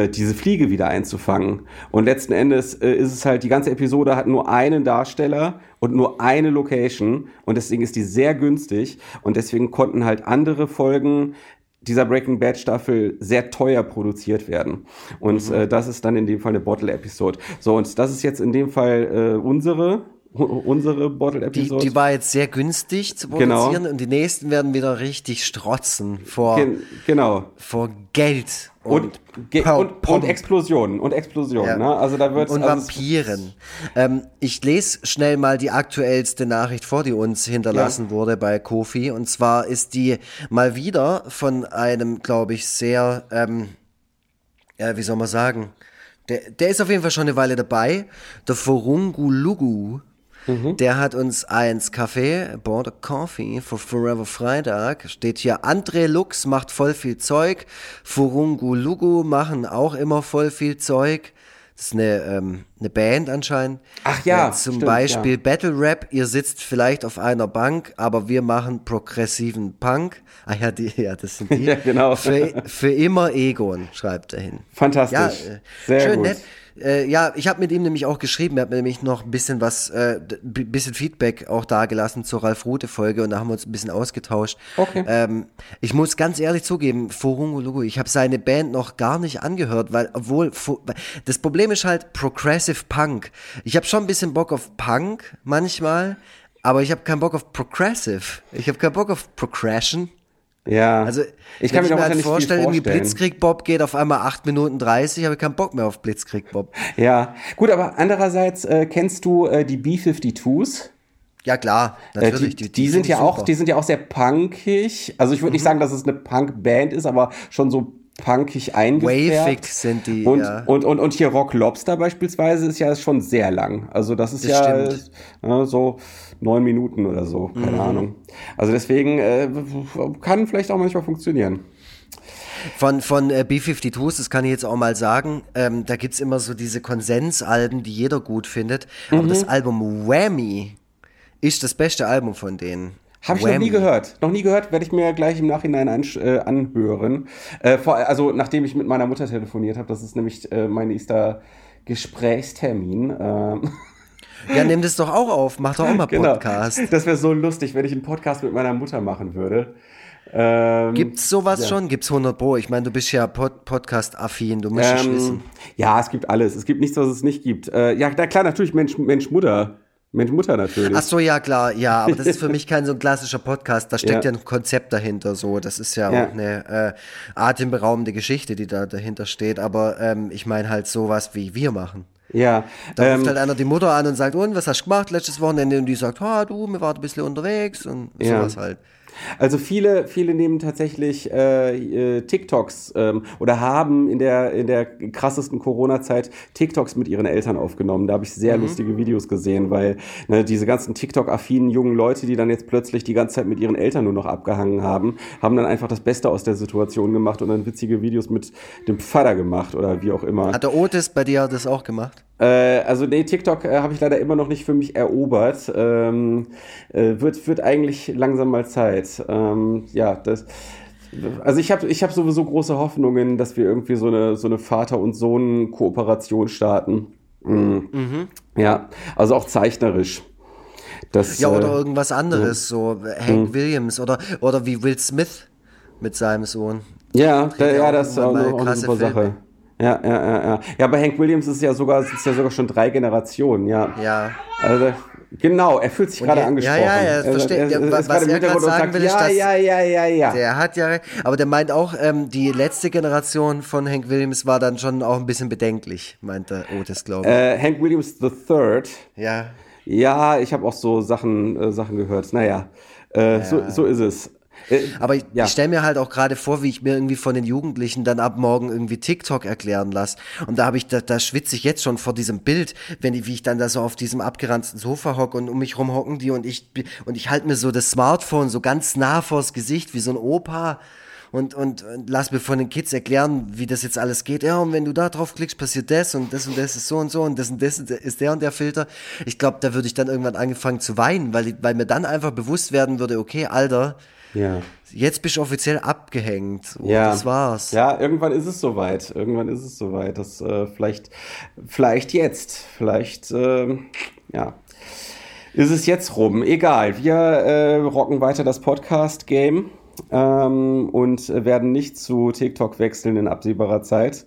diese Fliege wieder einzufangen. Und letzten Endes äh, ist es halt, die ganze Episode hat nur einen Darsteller und nur eine Location und deswegen ist die sehr günstig und deswegen konnten halt andere Folgen dieser Breaking Bad Staffel sehr teuer produziert werden. Und äh, das ist dann in dem Fall eine Bottle-Episode. So, und das ist jetzt in dem Fall äh, unsere, unsere Die, Bottle-Episode. die war jetzt sehr günstig zu Genau. produzieren und die nächsten werden wieder richtig strotzen vor, Gen genau. vor Geld Und, und, und, und Explosionen. Und Explosionen. Ja. Ne? Also da wird und also, Vampiren. Ähm, ich lese schnell mal die aktuellste Nachricht vor, die uns hinterlassen wurde bei Kofi. Und zwar ist die mal wieder von einem, glaube ich, sehr, ähm, ja, wie soll man sagen, der, der ist auf jeden Fall schon eine Weile dabei. Der Forungulugu. Der hat uns eins Kaffee, bought a coffee for Forever Freitag. Steht hier, André Lux macht voll viel Zeug. Furungulugu machen auch immer voll viel Zeug. Das ist eine, ähm, eine Band anscheinend. Ach ja, Äh, zum stimmt, Beispiel ja. Battle Rap. Ihr sitzt vielleicht auf einer Bank, aber wir machen progressiven Punk. Ah ja, die, ja das sind die. Ja, genau. Für, für immer Egon, schreibt er hin. Fantastisch. Ja, äh, Sehr schön gut. nett. Äh, ja, ich habe mit ihm nämlich auch geschrieben, er hat mir nämlich noch ein bisschen was, äh, bisschen Feedback auch dagelassen zur Ralf Rute Folge und da haben wir uns ein bisschen ausgetauscht. Okay. Ähm, ich muss ganz ehrlich zugeben, Forungulugu, ich habe seine Band noch gar nicht angehört, weil obwohl das Problem ist halt Progressive Punk. Ich habe schon ein bisschen Bock auf Punk manchmal, Aber ich habe keinen Bock auf Progressive. Ich habe keinen Bock auf Progression. Ja. Also, ich kann mir mir halt nicht vorstelle, viel irgendwie vorstellen. Blitzkrieg Bob geht auf einmal 8 Minuten 30, habe ich keinen Bock mehr auf Blitzkrieg Bob. Ja, gut, aber andererseits äh, kennst du äh, die B-52s? Ja klar, Äh, natürlich. die, die, sind find ja ich auch, super. die sind ja auch sehr punkig. Also ich würde Mhm. nicht sagen, dass es eine Punk-Band ist, aber schon so punkig eingefärbt. Wavig sind die, Und, ja. und, und, und hier Rock Lobster beispielsweise ist ja schon sehr lang. Also das ist Das ja stimmt. äh, so neun Minuten oder so, keine Mhm. Ahnung. Also deswegen äh, kann vielleicht auch manchmal funktionieren. Von, von äh, B-52s, das kann ich jetzt auch mal sagen, ähm, da gibt's immer so diese Konsensalben, die jeder gut findet. Aber Mhm. das Album Whammy ist das beste Album von denen. Habe ich noch Whammy. nie gehört. Noch nie gehört, werde ich mir gleich im Nachhinein äh, anhören. Äh, vor, also nachdem ich mit meiner Mutter telefoniert habe, das ist nämlich äh, mein nächster Gesprächstermin. Ähm, Ja, nimm das doch auch auf, mach doch auch mal genau. Podcast. Das wäre so lustig, wenn ich einen Podcast mit meiner Mutter machen würde. Ähm, Gibt's sowas schon? Gibt's 100 Pro? Ich meine, du bist ja Pod Podcast-affin, du musst es ähm, wissen. ja, es gibt alles. Es gibt nichts, was es nicht gibt. Äh, ja, klar, natürlich Mensch, Mensch, Mutter. Mensch, Mutter natürlich. Ach so, ja klar, ja, aber das ist für mich kein so ein klassischer Podcast. Da steckt ja, Ja. ein Konzept dahinter. So, das ist ja, Ja. auch eine äh, atemberaubende Geschichte, die da dahinter steht. Aber ähm, ich meine halt sowas, wie wir machen. Ja, Da ähm, ruft halt einer die Mutter an und sagt, und was hast du gemacht letztes Wochenende? Und die sagt, ha, du, wir waren ein bisschen unterwegs und Ja. sowas halt. Also viele, viele nehmen tatsächlich äh, äh, TikToks ähm, oder haben in der in der krassesten Corona-Zeit TikToks mit ihren Eltern aufgenommen. Da habe ich sehr lustige Videos gesehen, weil ne, diese ganzen TikTok-affinen jungen Leute, die dann jetzt plötzlich die ganze Zeit mit ihren Eltern nur noch abgehangen haben, haben dann einfach das Beste aus der Situation gemacht und dann witzige Videos mit dem Vater gemacht oder wie auch immer. Hat der Otis bei dir das auch gemacht? Äh, also nee, TikTok äh, habe ich leider immer noch nicht für mich erobert. Ähm, äh, wird, wird eigentlich langsam mal Zeit. Ähm, ja, das. Also ich habe ich hab sowieso große Hoffnungen, dass wir irgendwie so eine, so eine Vater- und Sohn-Kooperation starten. Mhm. Ja, also auch zeichnerisch. Das, Ja, oder äh, irgendwas anderes, so Hank Williams oder, oder wie Will Smith mit seinem Sohn. Ja, da, ja auch das ist auch, auch eine super Filme. Sache. Ja, ja, ja, ja. Ja, bei Hank Williams ist es ja sogar, ist ja sogar schon drei Generationen, ja. Ja. Also, genau, er fühlt sich gerade ja, angesprochen. ja, ja, verstehe. er- er Ja, ist was gerade er gerade sagen sagt, will, ist, ja, dass- ja, ja, ja, ja. Der hat ja, aber der meint auch, ähm, die letzte Generation von Hank Williams war dann schon auch ein bisschen bedenklich, meinte Otis, glaube ich. Äh, Hank Williams the Third. ja. Ja, ich habe auch so Sachen, äh, Sachen gehört. Naja, äh, so, so ist es. Äh, Aber ich, Ja. ich stelle mir halt auch gerade vor, wie ich mir irgendwie von den Jugendlichen dann ab morgen irgendwie TikTok erklären lasse. Und da habe ich, da, da schwitze ich jetzt schon vor diesem Bild, wenn ich, wie ich dann da so auf diesem abgeranzten Sofa hocke und um mich rum hocken die und ich und ich halte mir so das Smartphone so ganz nah vors Gesicht wie so ein Opa. Und, und, und lass mir von den Kids erklären, wie das jetzt alles geht. Ja, und wenn du da drauf klickst, passiert das und das und das ist so und so und das und das ist der und der Filter. Ich glaube, da würde ich dann irgendwann angefangen zu weinen, weil, weil mir dann einfach bewusst werden würde, okay, Alter, ja. Jetzt bist du offiziell abgehängt. So, Ja, Das war's. Ja, irgendwann ist es soweit. Irgendwann ist es soweit. Das äh, vielleicht, vielleicht jetzt, vielleicht, ähm, ja, ist es jetzt rum. Egal. Wir äh, rocken weiter das Podcast-Game ähm, und werden nicht zu TikTok wechseln in absehbarer Zeit.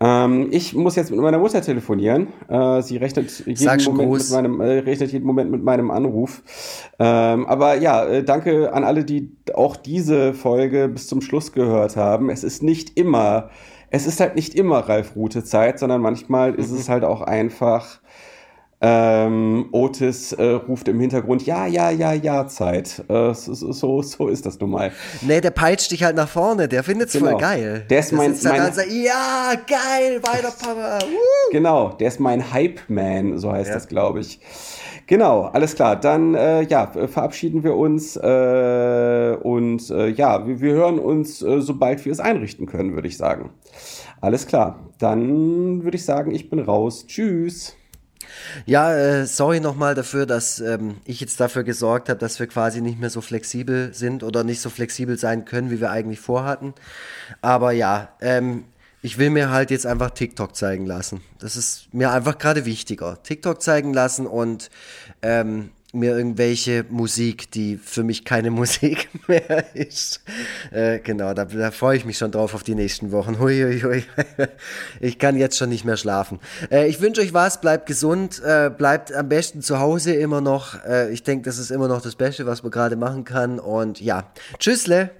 Ähm, ich muss jetzt mit meiner Mutter telefonieren. Äh, sie rechnet jeden, Moment mit meinem, äh, rechnet jeden Moment mit meinem Anruf. Ähm, aber ja, äh, danke an alle, die auch diese Folge bis zum Schluss gehört haben. Es ist nicht immer, es ist halt nicht immer Ralf Rute Zeit, sondern manchmal ist es halt auch einfach ähm, Otis äh, ruft im Hintergrund, ja, ja, ja, ja, Zeit. Äh, so, so, so ist das nun mal. Nee, der peitscht dich halt nach vorne. Der findet's voll Genau. geil. Der ist mein- mein- sagt, ja, geil, weiter, Papa. Woo. Genau, der ist mein Hype-Man, so heißt das, glaube ich. Genau, alles klar. Dann äh, ja, verabschieden wir uns äh, und äh, ja, wir, wir hören uns, äh, sobald wir es einrichten können, würde ich sagen. Alles klar. Dann würde ich sagen, ich bin raus. Tschüss. Ja, äh, sorry nochmal dafür, dass ähm, ich jetzt dafür gesorgt habe, dass wir quasi nicht mehr so flexibel sind oder nicht so flexibel sein können, wie wir eigentlich vorhatten. Aber ja, ähm, ich will mir halt jetzt einfach TikTok zeigen lassen. Das ist mir einfach gerade wichtiger. TikTok zeigen lassen und ähm, mir irgendwelche Musik, die für mich keine Musik mehr ist. Äh, genau, da, da freue ich mich schon drauf auf die nächsten Wochen. Hui, hui, hui. Ich kann jetzt schon nicht mehr schlafen. Äh, ich wünsche euch was, bleibt gesund, äh, bleibt am besten zu Hause immer noch. Äh, ich denke, das ist immer noch das Beste, was man gerade machen kann. Und ja, tschüssle.